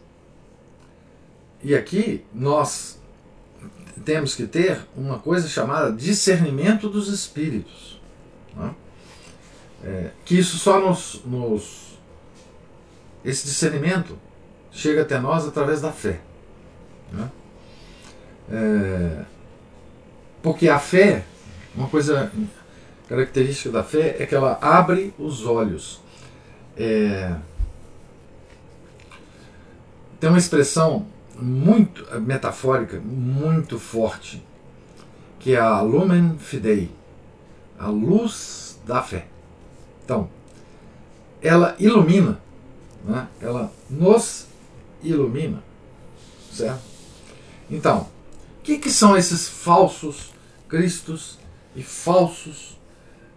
e aqui nós temos que ter uma coisa chamada discernimento dos espíritos. Né? É, que isso só nos, nos. Esse discernimento chega até nós através da fé. Né? É, porque a fé, uma coisa característica da fé é que ela abre os olhos. É, tem uma expressão muito metafórica, muito forte, que é a lumen fidei, a luz da fé. Então, ela ilumina, né? ela nos ilumina. Certo? Então, o que, que são esses falsos cristos e falsos.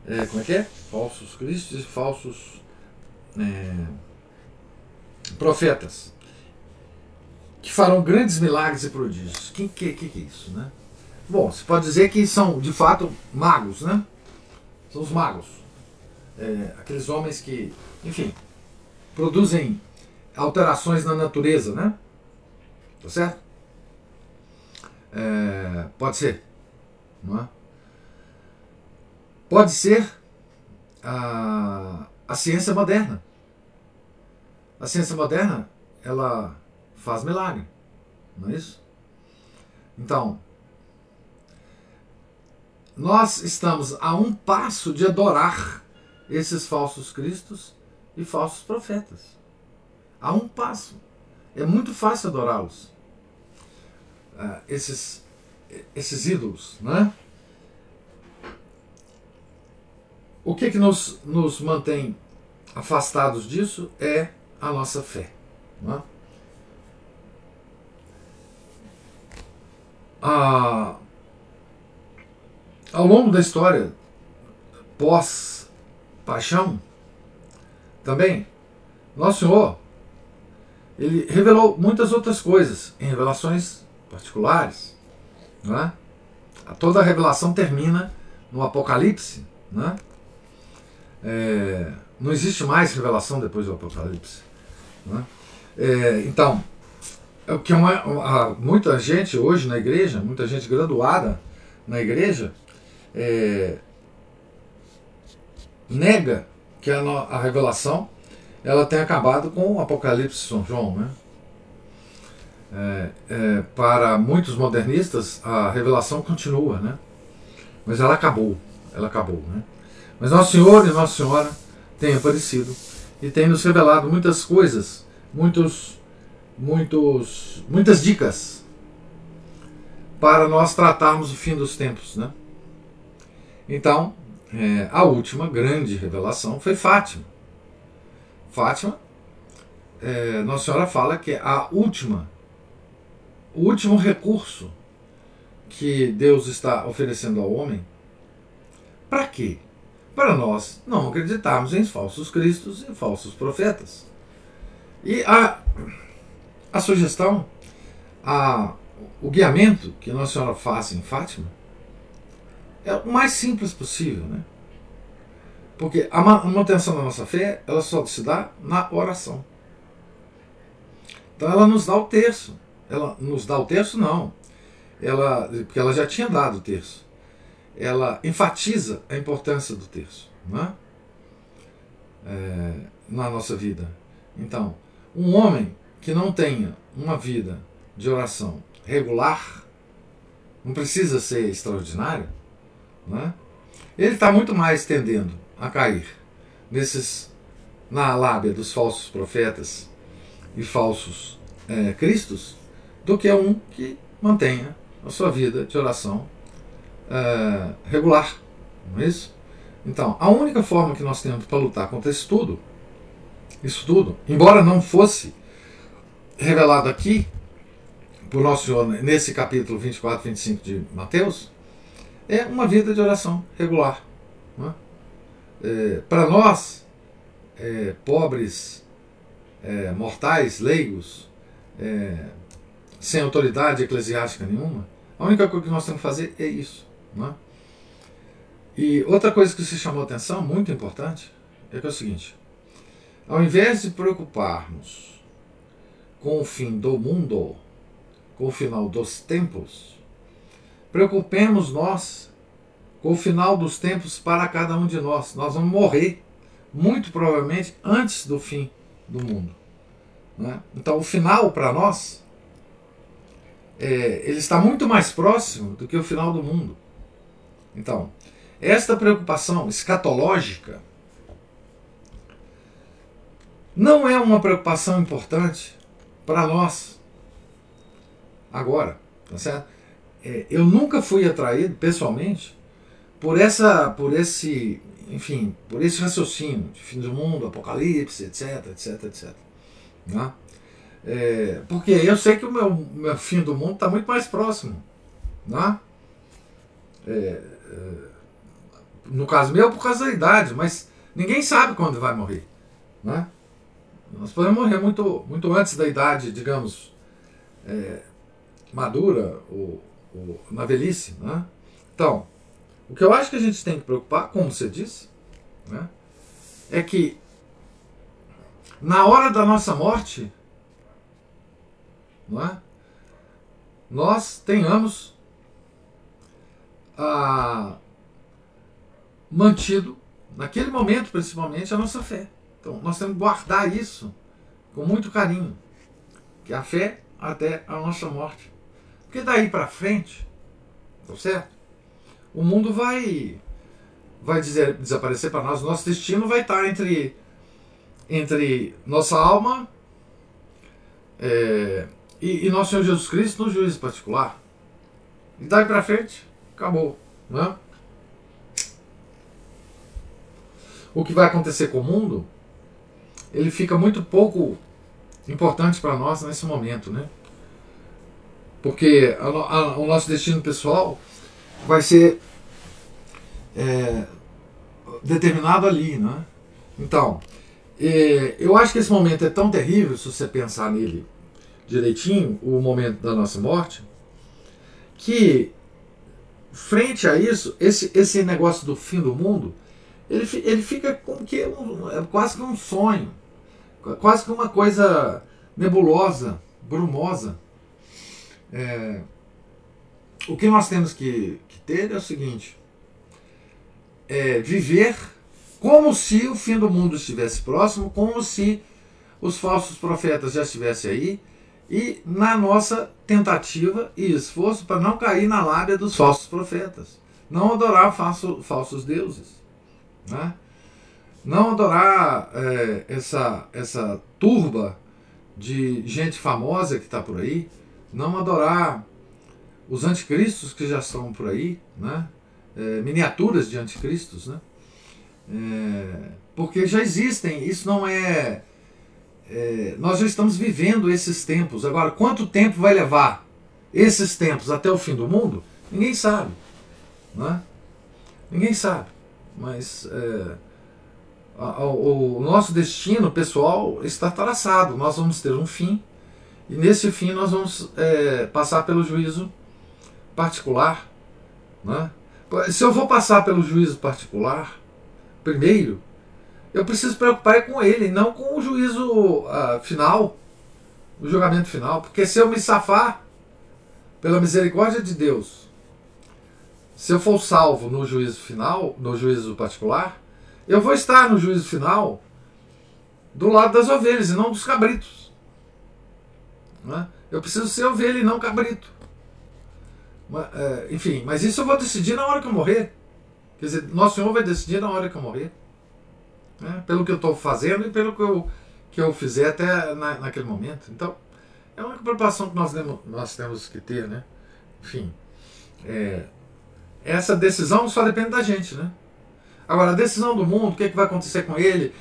É, como é que é? Falsos cristos e falsos é, profetas. Que farão grandes milagres e prodígios. O que, que, que, é isso, né? Bom, você pode dizer que são de fato magos, né? São os magos. É, aqueles homens que, enfim, produzem alterações na natureza, né? Tá certo? É, pode ser. Não é? Pode ser a, a ciência moderna. A ciência moderna, ela faz milagre. Não é isso? Então, nós estamos a um passo de adorar esses falsos cristos e falsos profetas a um passo. É muito fácil adorá-los. Uh, esses, esses ídolos, né? O que, que nos, nos mantém afastados disso é a nossa fé. Né? Ah, ao longo da história pós-paixão, também, Nosso Senhor ele revelou muitas outras coisas em revelações particulares. Né? Toda a revelação termina no Apocalipse. Né? É, não existe mais revelação depois do Apocalipse. Né? É, então, é o que é uma, muita gente hoje na igreja, muita gente graduada na igreja, é, nega que a, a, revelação ela tem acabado com o Apocalipse de São João. Né? É, é, para muitos modernistas, a revelação continua, né? mas ela acabou. Ela acabou. Né? Mas Nosso Senhor e Nossa Senhora têm aparecido e têm nos revelado muitas coisas, muitos, muitos, muitas dicas para nós tratarmos o fim dos tempos. Né? Então, é, a última grande revelação foi Fátima. Fátima, é, Nossa Senhora fala que é a última, o último recurso que Deus está oferecendo ao homem. Para quê? Para nós não acreditarmos em falsos cristos e falsos profetas. E a, a sugestão, a, o guiamento que Nossa Senhora faz em Fátima é o mais simples possível, né? Porque a manutenção da nossa fé, ela só se dá na oração. Então ela nos dá o terço. Ela nos dá o terço, não. Ela, porque ela já tinha dado o terço. Ela enfatiza a importância do terço né? É, na nossa vida. Então, um homem que não tenha uma vida de oração regular, não precisa ser extraordinário, né? ele está muito mais tendendo a cair nesses na lábia dos falsos profetas e falsos é, cristos do que um que mantenha a sua vida de oração é, regular, não é isso? Então, a única forma que nós temos para lutar contra isso tudo, isso tudo, embora não fosse revelado aqui por Nosso Senhor nesse capítulo 24, 25 de Mateus, é uma vida de oração regular. É? É, Para nós, é, pobres, mortais, leigos, sem autoridade eclesiástica nenhuma, a única coisa que nós temos que fazer é isso. É? E outra coisa que se chamou atenção, muito importante, é que é o seguinte: ao invés de preocuparmos com o fim do mundo, com o final dos tempos, Preocupemos nós com o final dos tempos para cada um de nós. Nós vamos morrer, muito provavelmente, antes do fim do mundo. Né? Então, o final para nós, é, ele está muito mais próximo do que o final do mundo. Então, esta preocupação escatológica não é uma preocupação importante para nós agora, tá certo? é, eu nunca fui atraído pessoalmente por essa, por esse, enfim, por esse raciocínio de fim do mundo, apocalipse, etc, etc, etc. Né? É, porque eu sei que o meu, meu fim do mundo está muito mais próximo. Né? É, é, no caso meu, por causa da idade, mas ninguém sabe quando vai morrer. Né? Nós podemos morrer muito, muito antes da idade, digamos, é, madura ou na velhice. Né? Então, o que eu acho que a gente tem que preocupar, como você disse, né, é que na hora da nossa morte, não é, nós tenhamos ah, mantido, naquele momento principalmente, a nossa fé. Então, nós temos que guardar isso com muito carinho, que a fé até a nossa morte. Porque daí para frente, tá certo? O mundo vai vai dizer, desaparecer para nós, nosso destino vai estar entre entre nossa alma é, e, e, nosso Senhor Jesus Cristo no juízo particular. E daí para frente, acabou. Né? O que vai acontecer com o mundo, ele fica muito pouco importante para nós nesse momento, né? Porque a, a, o nosso destino pessoal vai ser é, determinado ali, né? Então, é, eu acho que esse momento é tão terrível, se você pensar nele direitinho, o momento da nossa morte, que frente a isso, esse, esse negócio do fim do mundo, ele, ele fica como que um, é quase que um sonho, quase que uma coisa nebulosa, brumosa. É, o que nós temos que, que ter é o seguinte: é, viver como se o fim do mundo estivesse próximo, como se os falsos profetas já estivessem aí, e na nossa tentativa e esforço para não cair na lábia dos falsos profetas, não adorar falso, falsos deuses, né? não adorar é, essa, essa turba de gente famosa que está por aí, não adorar os anticristos que já estão por aí, né? É, miniaturas de anticristos, né? É, porque já existem, isso não é, é, Nós já estamos vivendo esses tempos. Agora, quanto tempo vai levar esses tempos até o fim do mundo? Ninguém sabe. Né? Ninguém sabe. Mas é, a, a, o nosso destino pessoal está traçado. Nós vamos ter um fim. E nesse fim nós vamos é, passar pelo juízo particular. Né? Se eu vou passar pelo juízo particular, primeiro, eu preciso preocupar com ele, não com o juízo uh, final, o julgamento final. Porque se eu me safar, pela misericórdia de Deus, se eu for salvo no juízo final, no juízo particular, eu vou estar no juízo final do lado das ovelhas e não dos cabritos. Né? Eu preciso ser ovelha e não cabrito. Mas, é, enfim, mas isso eu vou decidir na hora que eu morrer. Quer dizer, Nosso Senhor vai decidir na hora que eu morrer. Né? Pelo que eu estou fazendo e pelo que eu, que eu fizer até na, naquele momento. Então, é uma preocupação que nós, temos, nós temos que ter. Né? Enfim, é, essa decisão só depende da gente. Né? Agora, a decisão do mundo, o que, é que vai acontecer com ele,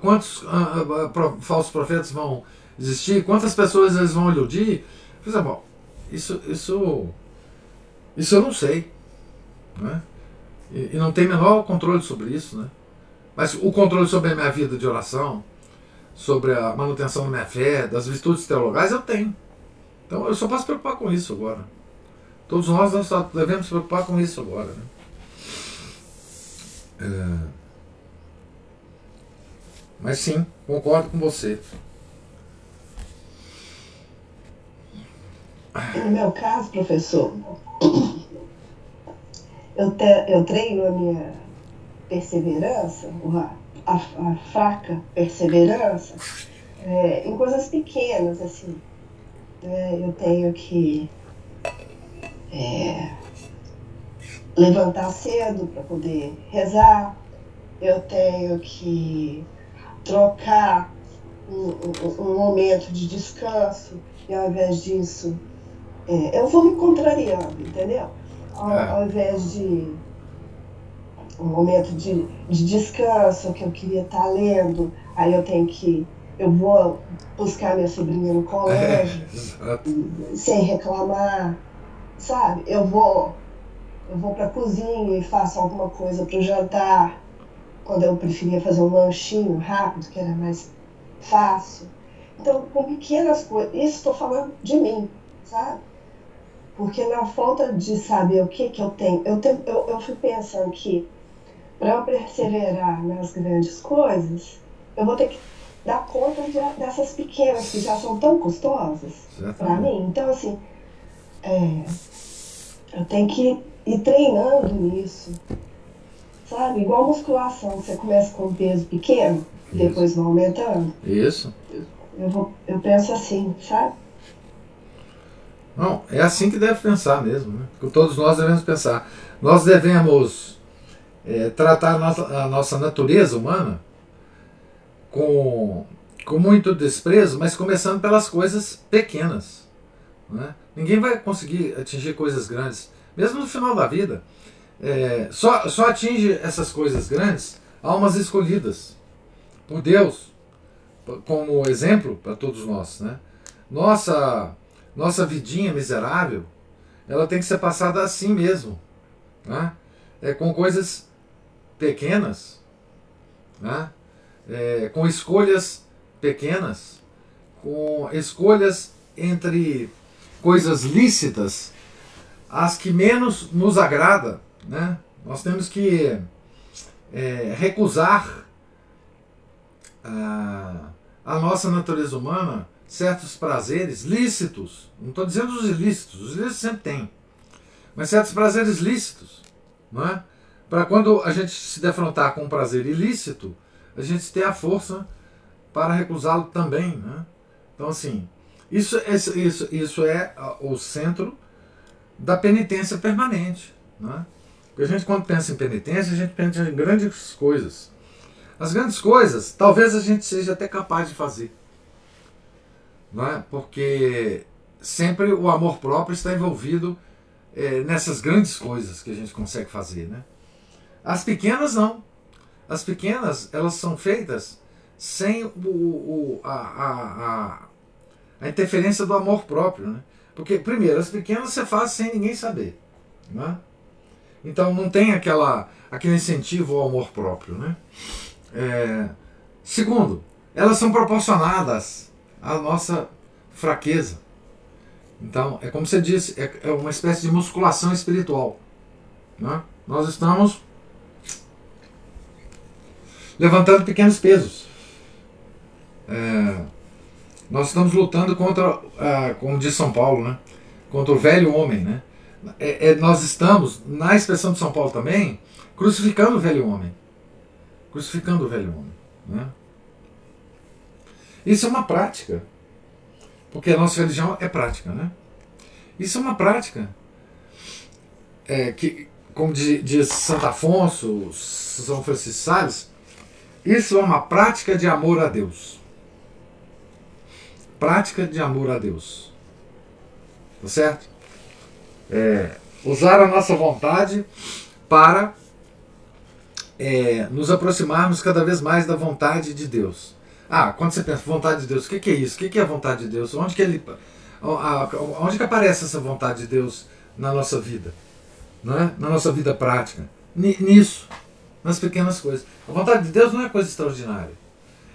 quantos uh, uh, falsos profetas vão existir, quantas pessoas eles vão iludir. Pois é, bom, isso, isso, isso eu não sei. Né? E, e não tem menor controle sobre isso, né? Mas o controle sobre a minha vida de oração, sobre a manutenção da minha fé, das virtudes teologais, eu tenho. Então eu só posso preocupar com isso agora. Todos nós, nós devemos nos preocupar com isso agora. Né? É... Mas sim, concordo com você. No meu caso, professor, eu, te, eu treino a minha perseverança, a, a fraca perseverança, é, em coisas pequenas, assim. É, eu tenho que é, levantar cedo para poder rezar, eu tenho que trocar um, um, um, momento de descanso, e ao invés disso, é, eu vou me contrariando, entendeu? ao, é. ao invés de um momento de, de descanso que eu queria estar lendo, aí eu tenho que. Eu vou buscar minha sobrinha no colégio é, sem reclamar, sabe? Eu vou eu vou para a cozinha e faço alguma coisa para o jantar, quando eu preferia fazer um lanchinho rápido, que era mais fácil. Então, com pequenas coisas, isso estou falando de mim, sabe? Porque na falta de saber o que, que eu tenho, eu, tenho, eu, eu fui pensando que para eu perseverar nas grandes coisas, eu vou ter que dar conta de, dessas pequenas que já são tão custosas para mim. Então, assim, é, eu tenho que ir treinando nisso. Sabe? Igual musculação, você começa com um peso pequeno, Isso. depois vai aumentando. Isso. Eu, vou, eu penso assim, sabe? Não, é assim que deve pensar mesmo. Né? Todos nós devemos pensar. Nós devemos é, tratar a nossa, a nossa natureza humana com, com muito desprezo, mas começando pelas coisas pequenas. Né? Ninguém vai conseguir atingir coisas grandes, mesmo no final da vida. É, só, só atinge essas coisas grandes almas escolhidas por Deus, como exemplo para todos nós. Né? Nossa nossa vidinha miserável, ela tem que ser passada assim mesmo. Né? É, com coisas pequenas, né? É, com escolhas pequenas, com escolhas entre coisas lícitas, as que menos nos agrada. Né? Nós temos que é, recusar a, a nossa natureza humana certos prazeres lícitos. Não estou dizendo os ilícitos, os ilícitos sempre tem. Mas certos prazeres lícitos. Não é? Para quando a gente se defrontar com um prazer ilícito, a gente ter a força para recusá-lo também. Né? Então, assim, isso, isso, isso é o centro da penitência permanente. Né? Porque a gente, quando pensa em penitência, a gente pensa em grandes coisas. As grandes coisas, talvez a gente seja até capaz de fazer. Não é? Porque sempre o amor próprio está envolvido é, nessas grandes coisas que a gente consegue fazer. Né? As pequenas não. As pequenas elas são feitas sem o, o a, a, a, interferência do amor próprio. Né? Porque, primeiro, as pequenas você faz sem ninguém saber. Né? Então não tem aquela, aquele incentivo ao amor próprio. Né? É, segundo, elas são proporcionadas à nossa fraqueza. Então, é como você disse, é, é uma espécie de musculação espiritual. Né? Nós estamos levantando pequenos pesos. É, nós estamos lutando contra, como diz São Paulo, né? contra o velho homem. Né? É, é, nós estamos, na expressão de São Paulo também, crucificando o velho homem. Crucificando o velho homem. Né? Isso é uma prática. Porque a nossa religião é prática, né? Isso é uma prática. É, que, como diz, diz Santo Afonso, São Francisco Sales, isso é uma prática de amor a Deus. Prática de amor a Deus. Tá certo? É, usar a nossa vontade para é, nos aproximarmos cada vez mais da vontade de Deus. Ah, quando você pensa vontade de Deus, o que, que é isso? O que, que é a vontade de Deus? Onde que ele, onde que aparece essa vontade de Deus na nossa vida? Não é? Na nossa vida prática. Nisso, nas pequenas coisas. A vontade de Deus não é coisa extraordinária.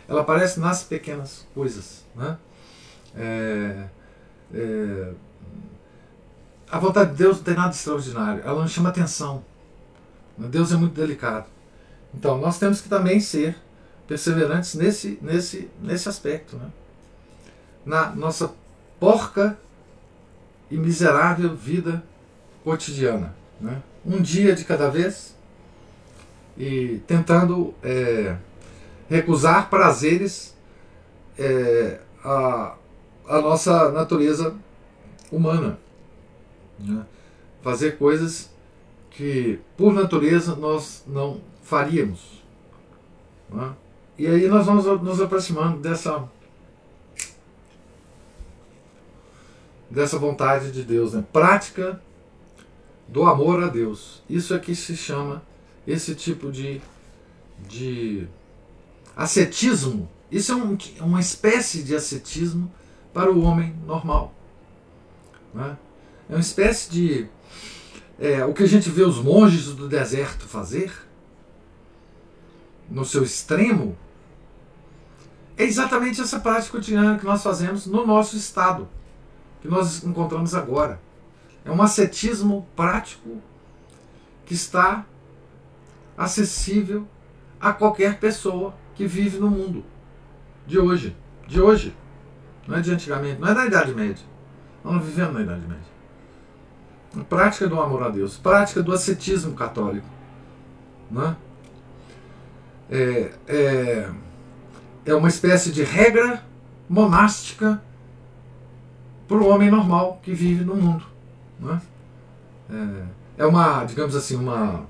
Ela aparece nas pequenas coisas. Né? É, é, a vontade de Deus não tem nada extraordinário. Ela não chama atenção. Deus é muito delicado. Então, nós temos que também ser perseverantes nesse, nesse, nesse aspecto. Né? Na nossa porca e miserável vida cotidiana. Né? Um dia de cada vez e tentando é, recusar prazeres é, a, a nossa natureza humana. Né? Fazer coisas que, por natureza, nós não faríamos. Né? E aí nós vamos nos aproximando dessa dessa vontade de Deus, né? prática do amor a Deus. Isso é que se chama esse tipo de, de ascetismo. Isso é um, uma espécie de ascetismo para o homem normal. Né? É uma espécie de. É, o que a gente vê os monges do deserto fazer, no seu extremo, é exatamente essa prática cotidiana que nós fazemos no nosso estado, que nós encontramos agora. É um ascetismo prático que está acessível a qualquer pessoa que vive no mundo de hoje. De hoje. Não é de antigamente, não é da Idade Média. Nós não vivemos na Idade Média. A prática do amor a Deus, prática do ascetismo católico. Né? É, é, é uma espécie de regra monástica para o homem normal que vive no mundo. Né? É, é uma, digamos assim, uma,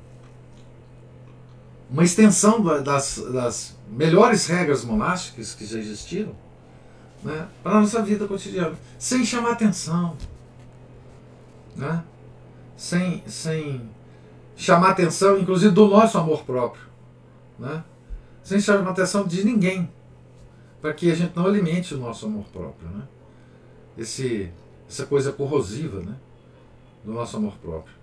uma extensão das, das melhores regras monásticas que já existiram né, para a nossa vida cotidiana, sem chamar atenção, né, sem, sem chamar atenção, inclusive do nosso amor próprio, né, sem chamar atenção de ninguém para que a gente não alimente o nosso amor próprio, né? Esse, essa coisa corrosiva, né? Do nosso amor próprio.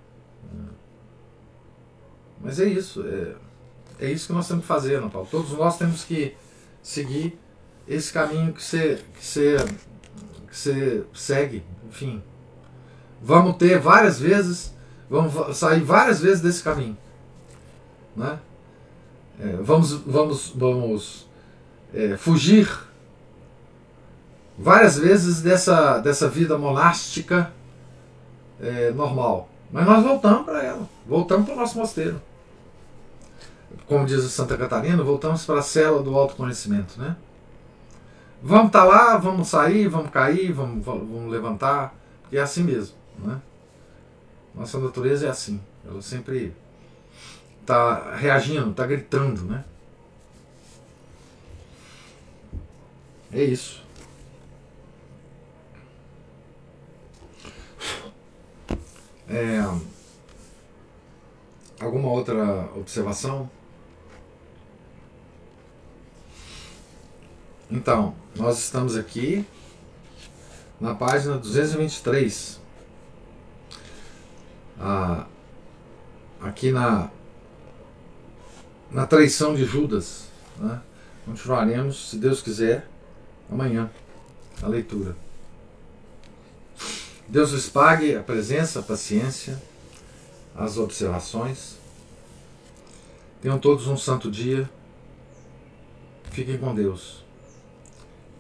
Mas é isso, é, é isso que nós temos que fazer, não, Paulo? Todos nós temos que seguir esse caminho que você, que você, que você segue, enfim. Vamos ter várias vezes, vamos sair várias vezes desse caminho, né? É, vamos, vamos, vamos é, fugir várias vezes dessa, dessa vida monástica é, normal. Mas nós voltamos para ela, voltamos para o nosso mosteiro. Como diz Santa Catarina, voltamos para a cela do autoconhecimento, né? Vamos estar tá lá, vamos sair, vamos cair, vamos, vamos levantar, porque é assim mesmo, né? Nossa natureza é assim, ela sempre está reagindo, está gritando, né? É isso. É, alguma outra observação? Então, nós estamos aqui na página 223. Ah, aqui na, na traição de Judas. Né? Continuaremos, se Deus quiser, amanhã a leitura. Deus lhes pague a presença, a paciência, as observações. Tenham todos um santo dia. Fiquem com Deus.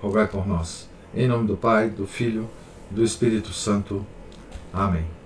rogai por nós. Em nome do Pai, do Filho do Espírito Santo. Amém.